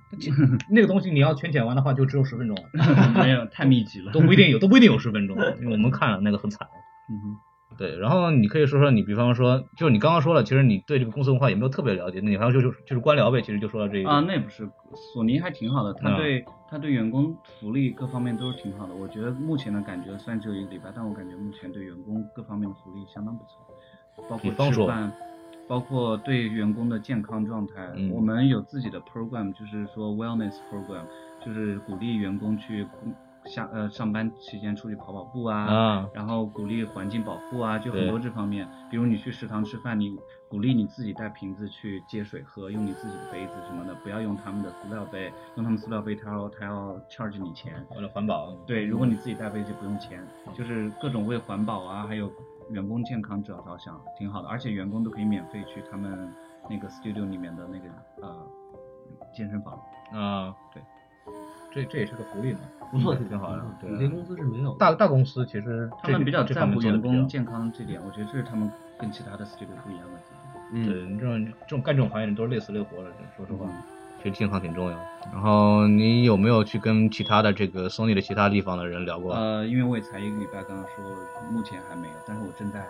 那个东西你要全剪完的话，就只有十分钟了，没有太密集了。都不一定有，都不一定有十分钟，因为我们看了那个很惨。嗯哼，对，然后你可以说说你，比方说，就是你刚刚说了，其实你对这个公司文化也没有特别了解，那你好像就就就是官僚呗，其实就说到这一个啊，那也不是，索尼还挺好的，他嗯对他对员工福利各方面都是挺好的。我觉得目前的感觉虽然只有一个礼拜，但我感觉目前对员工各方面的福利相当不错，包括吃饭，包括对员工的健康状态。嗯我们有自己的 program，就是说 wellness program，就是鼓励员工去工下呃上班期间出去跑跑步啊，然后鼓励环境保护啊，就很多这方面。比如你去食堂吃饭，你鼓励你自己带瓶子去接水喝，用你自己的杯子什么的，不要用他们的塑料杯，用他们塑料杯他要他要 charge 你钱。为了环保，对，如果你自己带杯就不用钱，就是各种为环保啊，还有员工健康着着想，挺好的。而且员工都可以免费去他们那个 studio 里面的那个呃健身房。啊，对，这这也是个福利嘛，不错，挺好的。对有些公司是没有的。大大公司其实他们比较在乎员工健康这点，我觉得这是他们跟其他的 studio 不一样的地方。嗯，对，这种这种干这种行业的人都是累死累活的，说实话，其实健康挺重要。然后你有没有去跟其他的这个 Sony 的其他地方的人聊过？呃，因为我也才一个礼拜，刚刚说目前还没有，但是我正在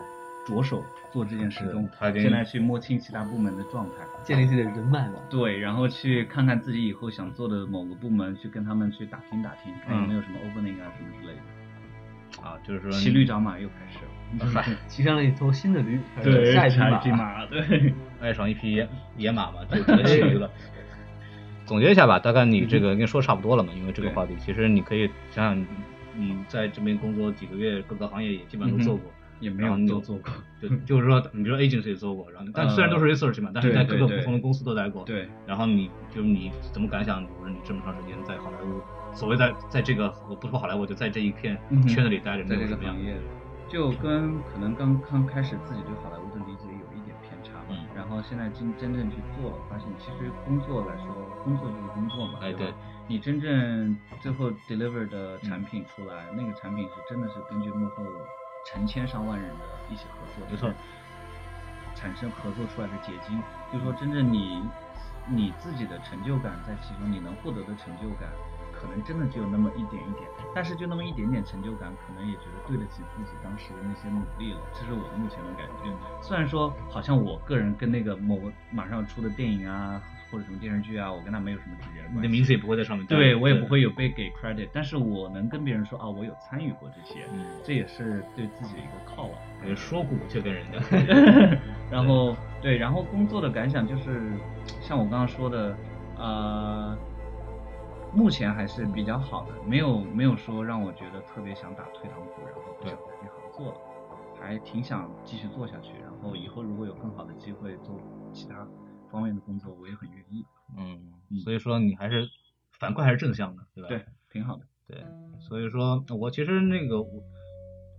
着手做这件事中他已经现在去摸清其他部门的状态。建立自己的人脉嘛。对，然后去看看自己以后想做的某个部门，去跟他们去打听打听，看有没有什么 opening 啊什么之类的。啊，就是说骑驴找马又开始了，骑上了一头新的驴，下一匹下马。马，对，爱上一匹野野马嘛，就骑驴了。总结一下吧，大概你这个跟你说差不多了嘛，因为这个话题，其实你可以想想，你在这边工作几个月，各个行业也基本上都做过，也没有你都做过。就就是说，你比如说 agency 也做过，然后但虽然都是 research 嘛，但是在各个不同的公司都待过，对，然后你就你怎么感想？比如说你这么长时间在好莱坞，所谓在在这个我不说好莱坞，就在这一片圈子里待着，你在这个行业，就跟可能刚刚开始自己对好莱坞的理解有一点偏差吧。嗯然后现在真真正去做了，发现其实工作来说，工作就是工作嘛。哎对吧。你真正最后 deliver 的产品出来，那个产品是真的是根据幕后成千上万人的一起合作，就是，产生合作出来的结晶。就是说，真正你你自己的成就感在其中，你能获得的成就感，可能真的只有那么一点一点。但是就那么一点点成就感，可能也觉得对得起自己当时的那些努力了。这是我目前的感觉。虽然说好像我个人跟那个某个马上要出的电影啊，或者什么电视剧啊，我跟他没有什么直接的关系。你的名字也不会在上面。对我也不会有被给 credit，但是我能跟别人说啊，我有参与过这些，嗯这也是对自己的一个犒劳。也，说过就跟人家。然后对，然后工作的感想就是，像我刚刚说的，呃，目前还是比较好的，没有没有说让我觉得特别想打退堂鼓，然后不想在这行做了，还挺想继续做下去。然后以后如果有更好的机会做其他方面的工作，我也很愿意。嗯，所以说你还是反馈还是正向的，对吧？对，挺好的。对，所以说我其实那个我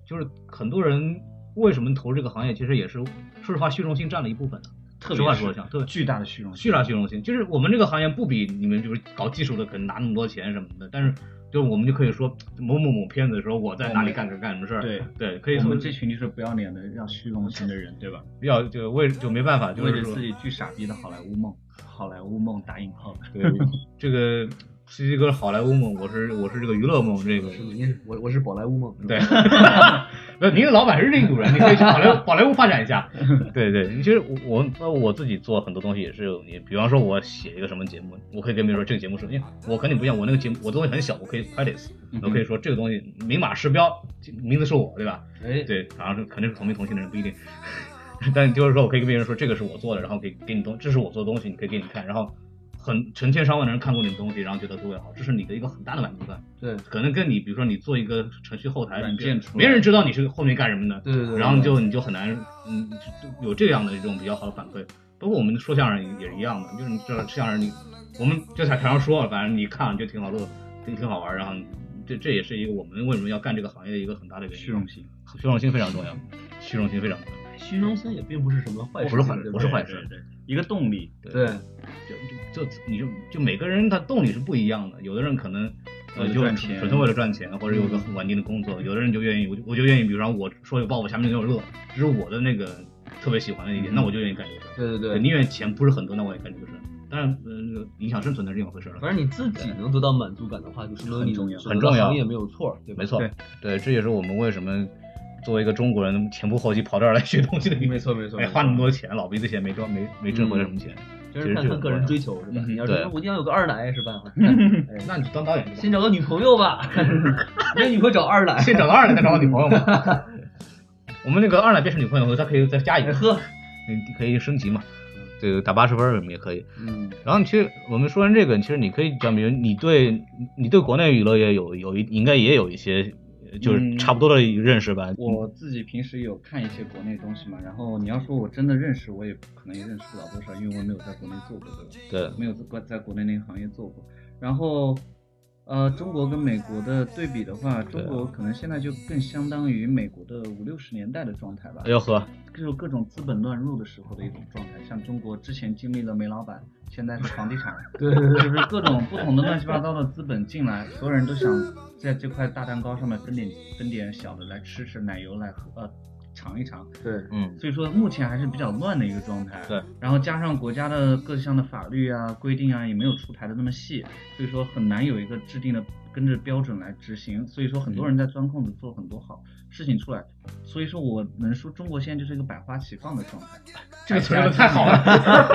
就是很多人为什么投这个行业，其实也是说实话虚荣心占了一部分的。特实话别是说讲，对，巨大的虚荣心。巨大虚荣心，就是我们这个行业不比你们就是搞技术的可能拿那么多钱什么的，但是就我们就可以说某某某片子说我在哪里干干干什么事儿，对。对，可以说我们这群就是不要脸的、要虚荣心的人，对吧？要就为就没办法，就是说为了自己巨傻逼的好莱坞梦，好莱坞梦打引号。对这个西西哥好莱坞梦，我是我是这个娱乐梦，这个。我我是宝莱坞梦，对，那您的老板是印度人，你可以去宝莱坞 宝莱坞发展一下。对对，其实我我我自己做很多东西也是有你，比方说我写一个什么节目，我可以跟别人说这个节目是，因为我肯定不一样，我那个节目我东西很小，我可以 credits，我可以说这个东西明码实标，名字是我，对吧？哎，对，当然是肯定是同名同姓的人不一定，但就是说我可以跟别人说这个是我做的，然后给给你东，这是我做的东西，你可以给你看，然后很成千上万的人看过你的东西，然后觉得特别好，这是你的一个很大的满足感。对可能跟你比如说你做一个程序后台软件出没人知道你是后面干什么的，对对对然后你就你就很难，嗯，有这样的一种比较好的反馈。包括我们说相声也是一样的，就是你这相声你，我们就在台上说，反正你看了就挺好乐，挺挺好玩，然后这这也是一个我们为什么要干这个行业的一个很大的原因。虚荣心，虚荣心非常重要，虚荣心非常重要。虚荣心也并不是什么坏事，不是坏事不是坏事对对，一个动力。对，就就就你就就每个人他动力是不一样的，有的人可能呃就纯粹为了赚钱，或者有个很稳定的工作，有的人就愿意，我就我就愿意，比如说我说一个抱负，下面就有乐，这是我的那个特别喜欢的一点，那我就愿意干这个事儿。对对对，宁愿钱不是很多，那我也干这个事儿。当然，呃，影响生存的是另一回事了。反正你自己能得到满足感的话，就是很重要很重要行业没有错，对吧？没错对，对，这也是我们为什么作为一个中国人前仆后继跑这儿来学东西的。没错没错花那么多钱，老鼻子钱没赚，没没挣回来什么钱。就是看看个人追求是吧？嗯你要是说我一定要有个二奶是吧？那你就当导演，先找个女朋友吧，没女朋友找二奶。先找个二奶，再找个女朋友嘛。我们那个二奶变成女朋友后，他可以再加一个，呵，你可以升级嘛。这个打八十分什么也可以。嗯，然后其实我们说完这个，其实你可以讲，比如你对你对国内娱乐也有有一应该也有一些呃就是嗯差不多的认识吧？我自己平时有看一些国内东西嘛，然后你要说我真的认识，我也可能也认识不了多少，因为我没有在国内做过，对吧？对没有在在国内那个行业做过。然后，呃，中国跟美国的对比的话，中国可能现在就更相当于美国的五六十年代的状态吧。哎呦呵，就是各种资本乱入的时候的一种状态，像中国之前经历了煤老板，现在是房地产，对对对，就是各种不同的乱七八糟的资本进来，所有人都想在这块大蛋糕上面分点分点小的来吃吃奶油来喝呃尝一尝，对，嗯，所以说目前还是比较乱的一个状态。对，然后加上国家的各项的法律啊规定啊也没有出台的那么细，所以说很难有一个制定的跟着标准来执行，所以说很多人在钻空子做很多好事情出来，所以说我能说中国现在就是一个百花齐放的状态，这个词用的太好了，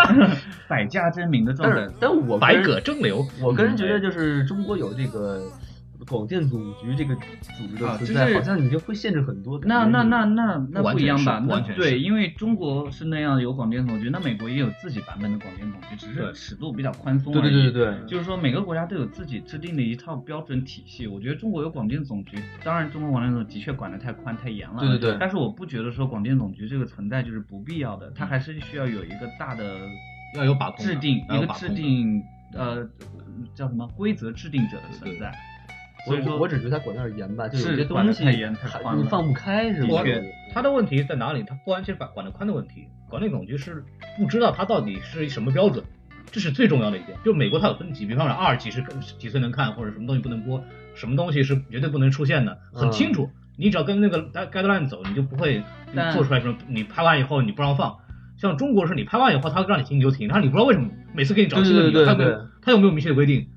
百家争鸣的状态但是。但我个百舸争流。我个人觉得就是中国有这个广电总局这个组织的存在，啊就是好像你就会限制很多。那那那那那不一样吧？对，因为中国是那样有广电总局，那美国也有自己版本的广电总局，只是尺度比较宽松对对而已对对对，就是说每个国家都有自己制定的一套标准体系。我觉得中国有广电总局，当然中国广电总局的确管得太宽太严了。对对对但是我不觉得说广电总局这个存在就是不必要的，它还是需要有一个大的要有把控制定，一个制定呃叫什么规则制定者的存在。我所以说我只觉得他管得有点严吧，就有些是管得东西太严你放不开是吧？的确他的问题在哪里？他不完全是管管得宽的问题，管理总局是不知道他到底是什么标准，这是最重要的一点。就美国它有分级，比方说二级是几岁能看，或者什么东西不能播，什么东西是绝对不能出现的，很清楚。你只要跟那个 guideline 走，你就不会但做出来什么。你拍完以后你不让放，像中国是你拍完以后他让你停你就停，然后你不知道为什么每次给你找新的理由，他有没有对他有没有明确的规定？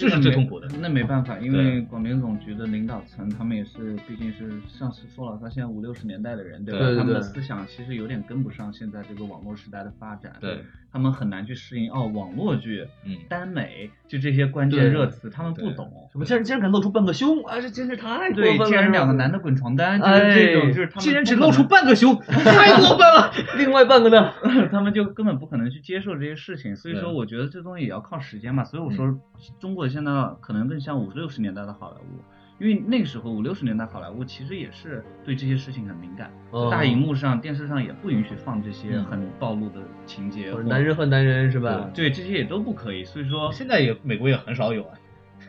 这是最痛苦的。那没办法，因为广电总局的领导层，他们也是，毕竟是上次说了，他现在五六十年代的人，对吧？对对他们的思想其实有点跟不上现在这个网络时代的发展，对，他们很难去适应哦，网络剧、嗯，耽美，就这些关键热词，他们不懂。什么竟然竟然敢露出半个胸，啊，这真是太过对，分了。竟然两个男的滚床单，就是哎这种，就是他们竟然只露出半个胸，太过分了。另外半个呢？他们就根本不可能去接受这些事情，所以说我觉得这东西也要靠时间嘛。所以我说，嗯中国现在可能更像五六十年代的好莱坞，因为那个时候五六十年代好莱坞其实也是对这些事情很敏感，哦大荧幕上、电视上也不允许放这些嗯很暴露的情节，男人和男人是吧？对这些也都不可以。所以说，现在也美国也很少有啊，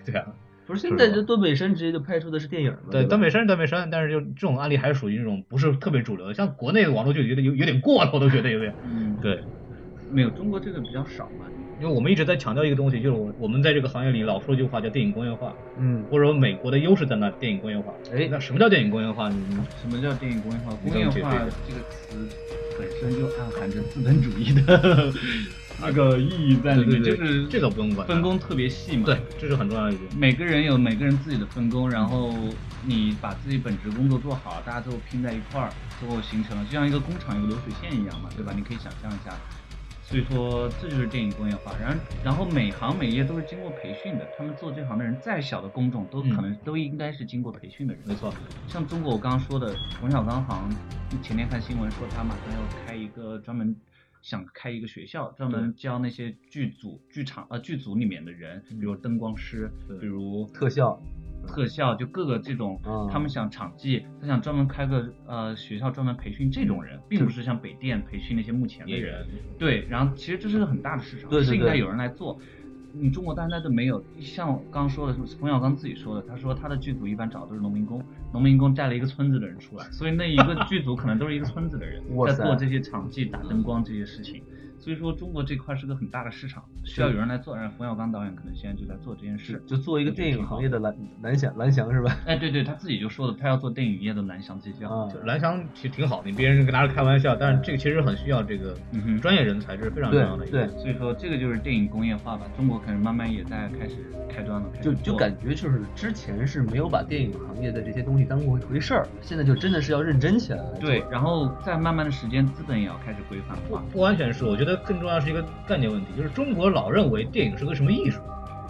对啊。不是现在这断背山直接就拍出的是电影吗。对，吧断背山是断背山，但是就这种案例还是属于那种不是特别主流的，像国内的网络剧有点有有点过了，我都觉得有点。嗯，对，没有中国这个比较少嘛。因为我们一直在强调一个东西，就是我我们在这个行业里老说一句话叫电影工业化，嗯，或者说美国的优势在哪？电影工业化。哎那什么叫电影工业化？你什么叫电影工业化？工业化这个词本身就暗含着资本主义的 那个意义在里面，就是这个不用管分工特别细嘛。对，这是很重要的一点。每个人有每个人自己的分工，然后你把自己本职工作做好，大家都拼在一块儿，最后形成了就像一个工厂一个流水线一样嘛，对吧？你可以想象一下。所以说，这就是电影工业化。然后，然后每行每业都是经过培训的，他们做这行的人，再小的工种都可能、都应该是经过培训的人。没错，像中国我刚刚说的冯小刚，好像前天看新闻说他马上要开一个专门想开一个学校，专门教那些剧组、剧场呃剧组里面的人，比如灯光师，比如特效，特效，就各个这种，嗯他们想场记，他想专门开个呃学校专门培训这种人，并不是像北电培训那些目前的人。对，然后其实这是个很大的市场，对对对是应该有人来做。你中国到现在都没有，像我刚刚说的，冯小刚自己说的，他说他的剧组一般找的都是农民工，农民工带了一个村子的人出来，所以那一个剧组可能都是一个村子的人在做这些场记、打灯光这些事情。所以说中国这块是个很大的市场，需要有人来做。然后冯小刚导演可能现在就在做这件事。就做一个电影行业的蓝蓝翔蓝翔是吧？哎，对对，他自己就说的，他要做电影业的蓝翔技校。啊，蓝翔其实挺好，你别人跟大家开玩笑，但是这个其实很需要这个嗯哼专业人才，这是非常重要的一对点。，所以说这个就是电影工业化吧，中国可能慢慢也在开始开端了，就就感觉就是之前是没有把电影行业的这些东西当过一回事儿，现在就真的是要认真起来了。对，然后再慢慢的时间，资本也要开始规范化。不完全是，我觉得更重要是一个概念问题，就是中国老认为电影是个什么艺术，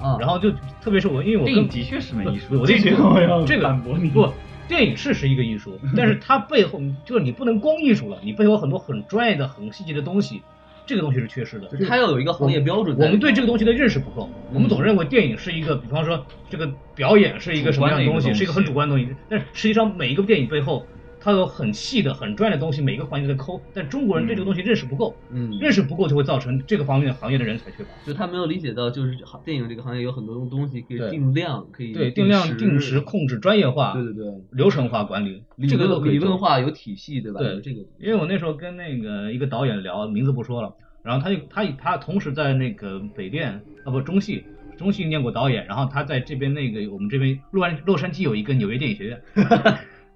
啊，然后就特别是我，因为我跟电影的确是门艺术，我的意思这个我要这个反驳你。不，电影是是一个艺术，但是它背后就是你不能光艺术了，你背后有很多很专业的、很细节的东西，这个东西是缺失的。它要有一个行业标准我们对这个东西的认识不够，我们总认为电影是一个，比方说这个表演是一个什么样的东西是一个很主观的东西，但是实际上每一个电影背后。它有很细的、很专业的东西，每一个环节在抠，但中国人对这个东西认识不够，嗯，认识不够就会造成这个方面行业的人才缺乏。就他没有理解到，就是行电影这个行业有很多东西可以定量，可以对，定量、定时、控制、专业化，对对对，流程化管理，这个理可以做论化有体系，对吧？对。这个，因为我那时候跟那个一个导演聊，名字不说了，然后他就他他同时在那个北电啊不中戏中戏念过导演，然后他在这边那个我们这边洛杉洛杉矶有一个纽约电影学院，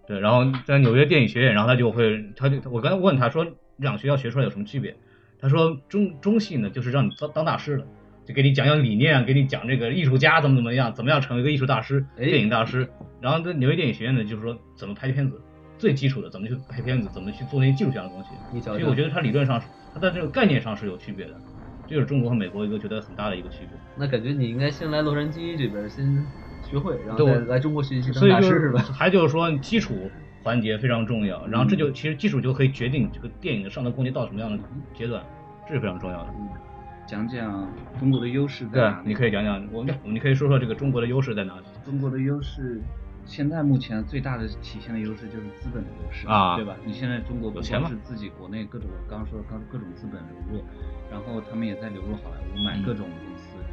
对，然后在纽约电影学院，然后他就会他就我刚才问他说两学校学出来有什么区别，他说中中戏呢就是让你当当大师的。就给你讲讲理念，给你讲这个艺术家怎么怎么样，怎么样成为一个艺术大师、哎电影大师。然后在纽约电影学院呢，就是说怎么拍片子，最基础的怎么去拍片子，怎么去做那些技术性的东西。你瞧瞧所以我觉得它理论上是，它在这个概念上是有区别的，这就是中国和美国一个觉得很大的一个区别。那感觉你应该先来洛杉矶这边先学会，然后来中国学习当所以就是吧？还就是说基础环节非常重要，然后这嗯就其实基础就可以决定这个电影的上的空间到什么样的阶段，这是非常重要的。讲讲中国的优势在哪里？你可以讲讲，我们你可以说说这个中国的优势在哪里？中国的优势，现在目前最大的体现的优势就是资本的优势啊对吧？你现在中国不光是自己国内各种，刚刚说刚各种资本流入，然后他们也在流入好莱坞买嗯各种。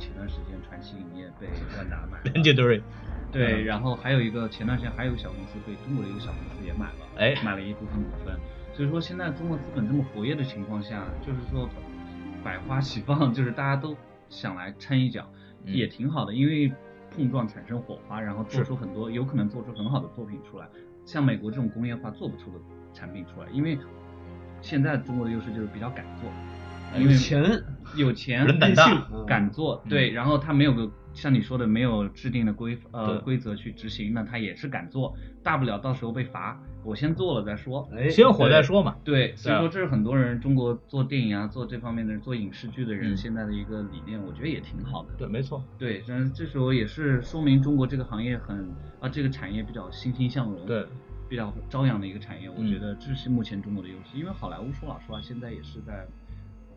前段时间传奇影业被万达买了，Legendary，对，嗯。然后还有一个前段时间还有一个小公司被中国的一个小公司也买了，哎。买了一部分股份。所以说现在中国资本这么活跃的情况下，就是说百花齐放，就是大家都想来掺一脚，嗯。也挺好的，因为碰撞产生火花，然后做出很多有可能做出很好的作品出来。像美国这种工业化做不出的产品出来，因为现在中国的优势就是比较敢做，有钱，有钱，人胆大敢做，对，然后他没有个像你说的没有制定的规呃规则去执行，那他也是敢做，大不了到时候被罚，我先做了再说。哎，先火再说嘛。对，所以说这是很多人中国做电影啊、做这方面的人、做影视剧的人嗯现在的一个理念，我觉得也挺好的。对，没错。对，这这时候也是说明中国这个行业很啊，这个产业比较欣欣向荣，对，比较朝阳的一个产业。我嗯觉得这是目前中国的优势，因为好莱坞说老实话，现在也是在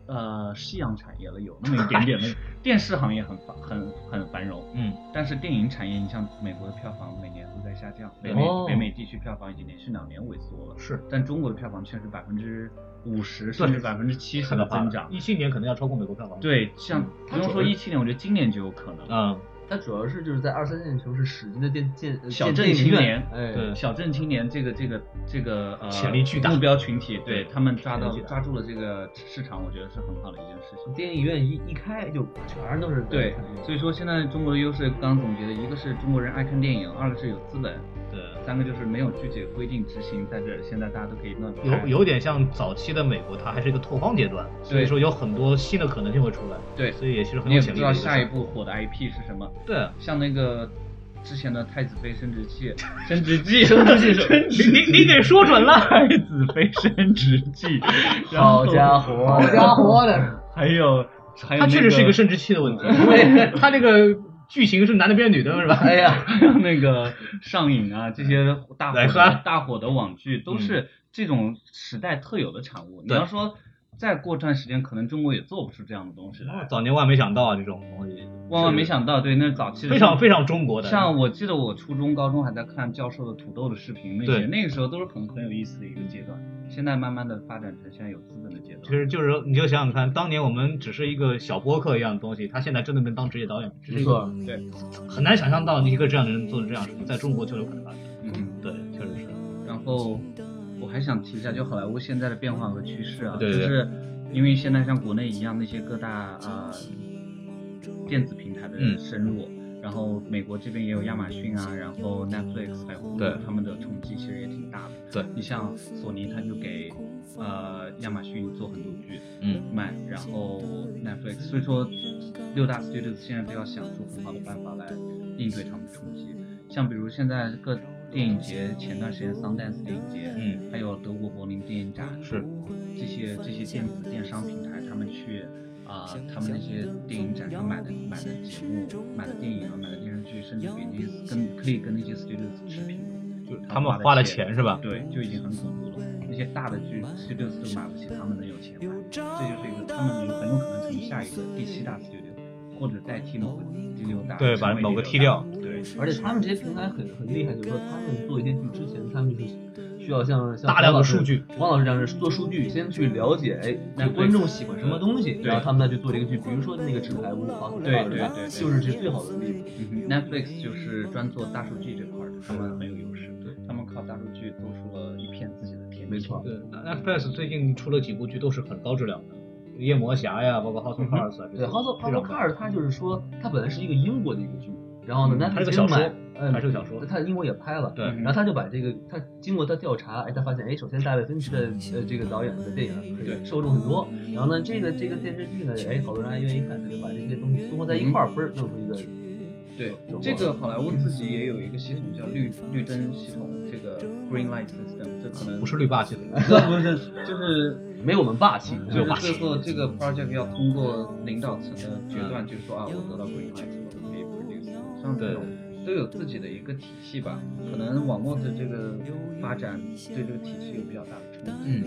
呃夕阳产业了，有那么一点点的 电视行业很繁很很繁荣，嗯，但是电影产业，你像美国的票房每年都在下降，北美、哦北美地区票房已经连续两年萎缩了，是但中国的票房却是百分之五十甚至百分之七十的增长。一七年可能要超过美国票房。，对，像嗯不用说一七年，我觉得今年就有可能。嗯，它主要是就是在二三线城市使劲的建建呃小镇青年哎，对小镇青年这个这个这个呃潜力巨大目标群体，对对他们抓到抓住了这个市场，我觉得是很好的一件事情。电影院一一开就全都是对所以说现在中国的优势刚总结的，一个是中国人爱看电影，二个是有资本，对，三个就是没有具体的规定执行在这儿，现在大家都可以乱拍有有点像早期的美国，它还是一个拓荒阶段，所以说有很多新的可能性会出来。对所以也其实很你也不知道。下一步火的 IP 是什么，对啊，像那个之前的太子妃生殖器，生殖器，生殖器，你你你得说准了。太子妃生殖器，好家伙，好家伙的，还有还有它确实是一个。生殖器的问题，因为它这个剧情是男的变女的，是吧？哎呀，还 有那个上瘾啊，这些 大火大火的网剧都是这种时代特有的产物。你要说再过段时间，可能中国也做不出这样的东西来。早年万没想到啊，这种东西万万没想到，对，那是早期的非常非常中国的。像我记得我初中、高中还在看教授的土豆的视频，那些那个时候都是很很有意思的一个阶段。现在慢慢的发展成现在有资本的阶段。其实就是你就想想看，当年我们只是一个小播客一样的东西，他现在真的能当职业导演，这是一个，对，很难想象到一个这样的人做的这样的事情，在中国就有可能发生。嗯。对，确实是。然后我还想提一下，就好莱坞现在的变化和趋势啊，对对对。就是因为现在像国内一样，那些各大啊、电子平台的嗯。深入，然后美国这边也有亚马逊啊，然后 Netflix 还有他们的冲击其实也挺大的。对。你像索尼，他就给呃亚马逊做很多剧嗯，卖，然后 Netflix，所以说六大 studios 现在都要想出很好的办法来应对他们的冲击。像比如现在各电影节，前段时间 Sundance 电影节，嗯，还有德国柏林电影展，是这些这些电子电商平台，他们去啊、他们那些电影展上买的买的节目、买的电影啊、买的电视剧，甚至比那些跟可以跟那些 studios 持平。就是他们花的钱是吧？对，就已经很恐怖了。那些大的剧，studios 都买不起，他们能有钱买，这就是一个他们很有可能成为下一个第七大 studio，或者代替某个第六大，对把某个踢掉。对，而且他们这些平台很很厉害，就是说他们做一些剧之前，他们就是需要像像大量的数据，王老师这样是做数据，先去了解，哎，那观众喜欢什么东西，然后他们再去做这个剧。比如说那个纸牌屋啊，对对对对就是这是最好的例子。Netflix 就是专做大数据这块儿的，他们很有优势，对他们靠大数据做出了一片自己的天地。没错对，Netflix 最近出了几部剧都是很高质量的，夜魔侠呀，包括 House of Cards 啊，这对些，House of House of Cards 它就是说，它本来是一个英国的一个剧，然后呢嗯它是个小说买呃还是个小说他英国也拍了，对然后他就把这个他经过他调查，哎，他发现，哎，首先大卫芬奇的呃这个导演的电影对受众很多，然后呢，这个这个电视剧呢，哎，好多人还愿意看，他就把这些东西综合在一块儿，不是弄出一个。对，这个好莱坞自己也有一个系统叫绿绿灯系统，这个 Green Light System，这可能不是绿霸系统，不是，就是没有我们霸气，就是没有霸气最后这个 project 要通过领导层的决断，就是说啊，我得到 green light 了，我可以 produce，像这种都有自己的一个体系吧。可能网络的这个发展对这个体系有比较大的冲击。嗯，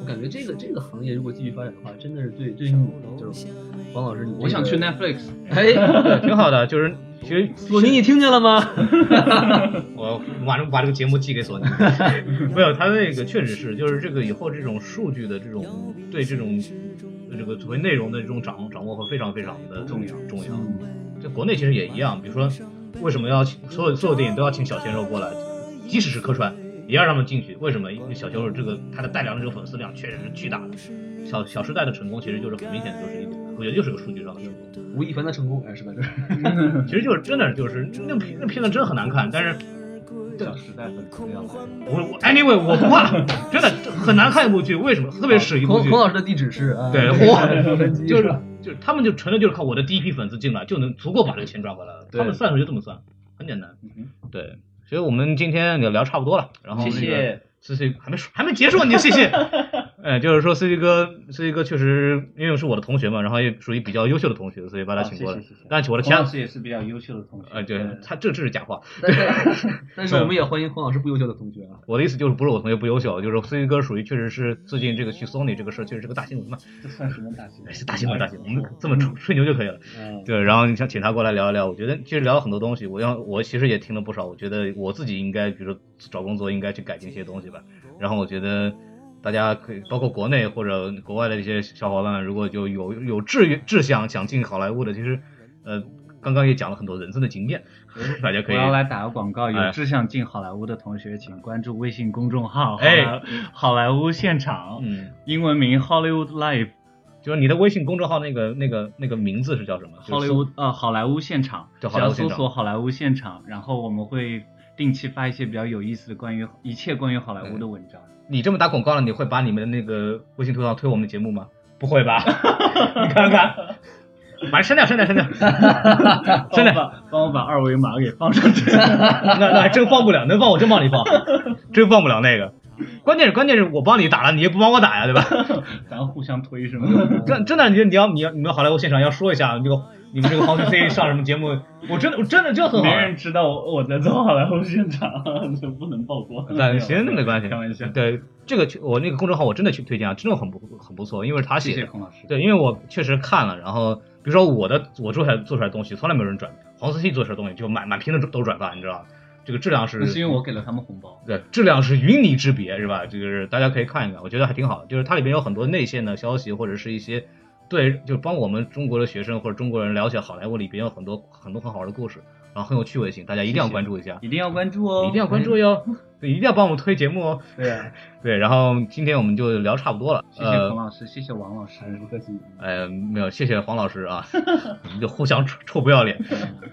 我感觉这个这个行业如果继续发展的话，真的是对对于你就是王老师，你这个我想去 Netflix，哎，挺好的，就是其实索尼，你听见了吗？我马上把这个节目寄给索尼。没有，他那个确实是，就是这个以后这种数据的这种对这种这个作为内容的这种掌掌握会非常非常的重要重要。在国内其实也一样，比如说为什么要请所有所有电影都要请小鲜肉过来，即使是客串也要让他们进去。为什么？因为小鲜肉这个他的带量的这个粉丝量确实是巨大的。小小时代的成功其实就是很明显的就是一点，我觉得就是个数据上的成功。吴亦凡的成功，哎，是吧？这是其实就是真的就是那片那片子真很难看，但是小时代粉丝量。我我 anyway 我不怕，真的很难看一部剧，为什么？特别是一部剧孔孔，老师的地址是啊，对，哇哇，洛杉矶就是吧就是他们就纯粹就是靠我的第一批粉丝进来就能足够把这个钱赚回来了，他们算数就这么算，很简单。嗯对，所以我们今天也聊差不多了，然后谢谢。谢谢还没说还没结束，你就谢谢。哎，就是说 C C 哥，C C 哥确实因为是我的同学嘛，然后也属于比较优秀的同学，所以把他请过来好谢谢谢谢。但请我的其他孔老师也是比较优秀的同学。呃，对他这这是假话。但是但是我们也欢迎孔老师不优秀的同学啊。我的意思就是不是我同学不优秀，就是 C C 哥属于确实是最近这个去 Sony 这个事儿确实是个大新闻嘛，这算什么大新闻大新闻大新闻，我们这么吹吹牛就可以了。嗯，对，然后你想请他过来聊一聊，我觉得其实聊了很多东西，我要我其实也听了不少，我觉得我自己应该，比如说找工作应该去改进一些东西吧。然后我觉得大家可以，包括国内或者国外的一些小伙伴们，如果就有有志志向想进好莱坞的，其实呃刚刚也讲了很多人生的经验，大家可以我要来打个广告，哎。有志向进好莱坞的同学，请关注微信公众号“好哎莱好莱坞现场”，嗯，英文名 Hollywood Life，就是你的微信公众号那个那个那个名字是叫什么？好莱坞呃好莱坞现场，叫只要搜好莱坞现场。索好莱坞现场，然后我们会定期发一些比较有意思的关于一切关于好莱坞的文章。你这么打广告了，你会把你们的那个微信推上推我们的节目吗？不会吧？你看看，把它删掉，删掉，删掉。删掉帮我把帮我把二维码给放上去。那那还真放不了，能放我真帮你放，真放不了那个。关键是关键是我帮你打了，你也不帮我打呀，对吧？咱互相推是吗？真真的，你你要你要你们好莱坞现场要说一下，这个你们这个黄 C C 上什么节目，我真的我真的就很好没。人知道我我在做好莱坞现场，就不能曝光。但行，那没关系，开玩笑。对这个我那个公众号我真的去推荐啊，真的很不很不错，因为是他写的。谢孔老师。对，因为我确实看了，然后比如说我的我做出来做出来的东西，从来没有人转，黄 C C 做出来的东西就满满屏的都是转发，你知道吧？这个质量是是因为我给了他们红包。对，质量是云泥之别，是吧？就是大家可以看一看，我觉得还挺好的。就是它里边有很多内线的消息，或者是一些对，就帮我们中国的学生或者中国人了解好莱坞里边有很多很多很好玩的故事，然后很有趣味性，大家一定要关注一下，一定要关注哦，一定要关注哟，对，一定要帮我们推节目哦。对啊，对，然后今天我们就聊差不多了，谢谢彭老师，谢谢王老师，不客气。呃，没有，谢谢黄老师啊，我们就互相臭臭不要脸。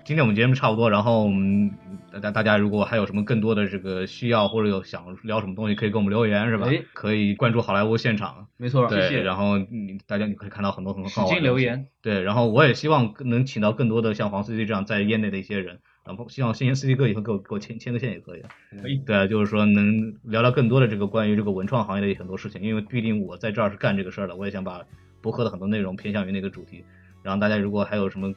今天我们节目差不多，然后我们，大家大家如果还有什么更多的这个需要，或者有想聊什么东西，可以给我们留言，是吧？哎可以关注好莱坞现场，没错，对，谢然后你大家你可以看到很多很多好玩的东西劲留言，对，然后我也希望能请到更多的像黄 C C 这样在业内的一些人，然后希望新 C C 哥以后给我给我牵牵个线也可以。对，就是说能聊聊更多的这个关于这个文创行业的很多事情，因为毕竟我在这儿是干这个事儿的，我也想把博客的很多内容偏向于那个主题。然后大家如果还有什么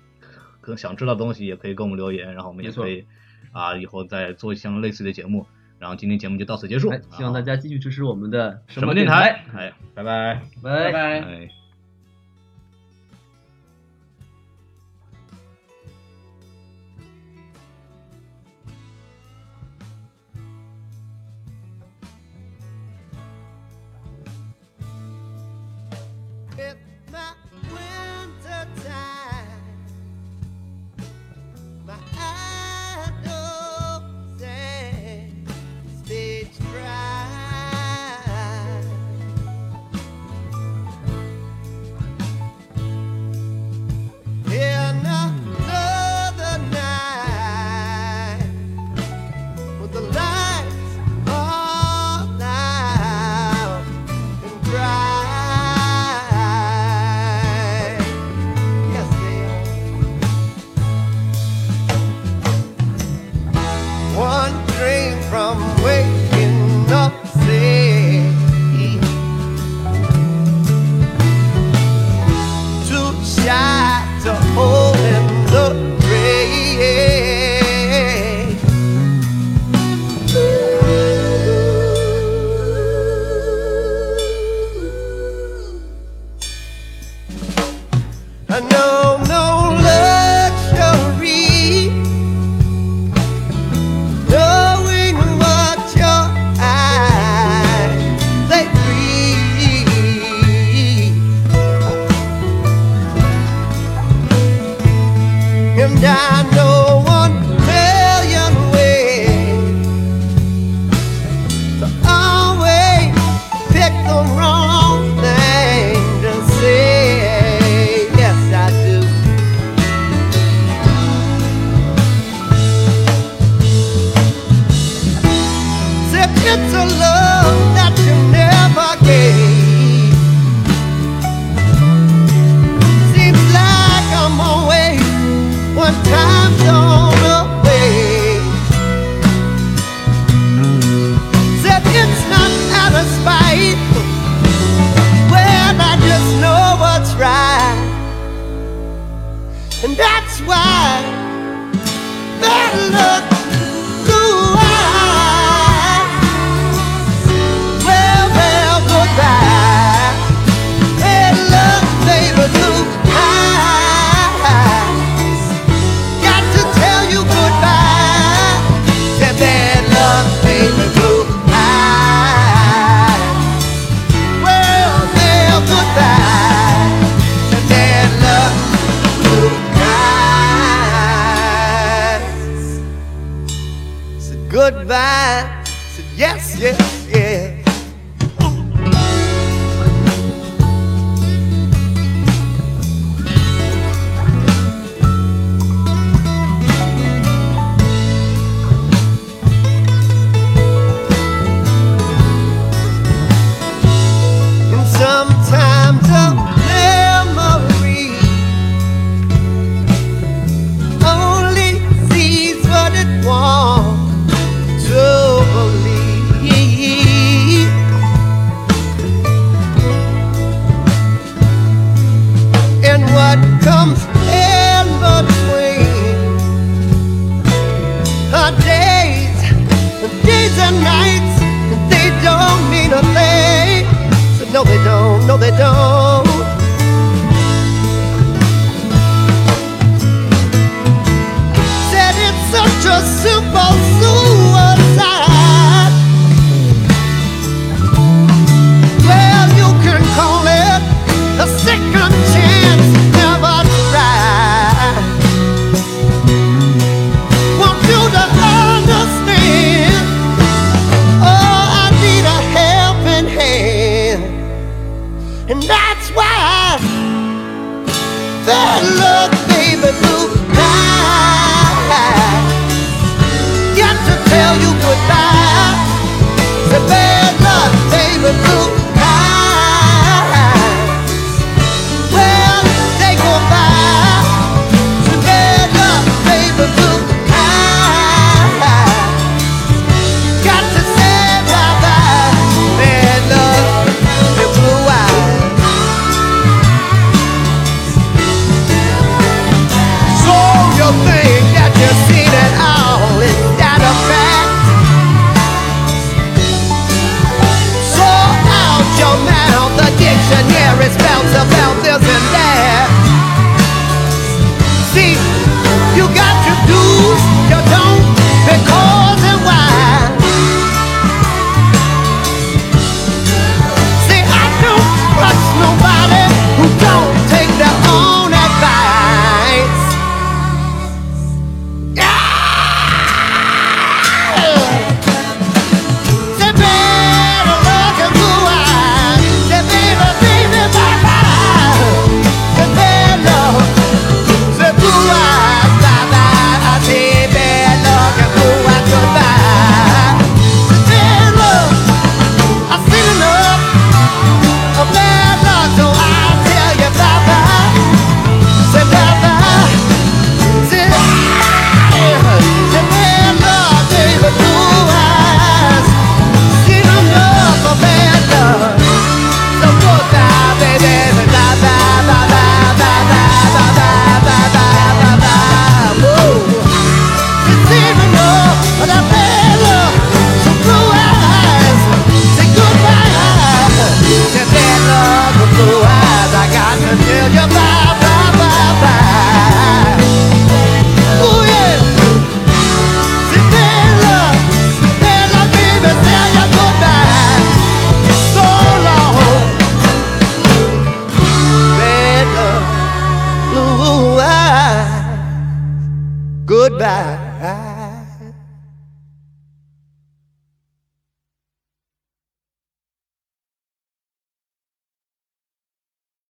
更想知道的东西，也可以给我们留言，然后我们也可以啊以后再做相类似的节目。然后今天节目就到此结束哎，，希望大家家继续支持我们的什么电电台？哎，拜拜，拜拜。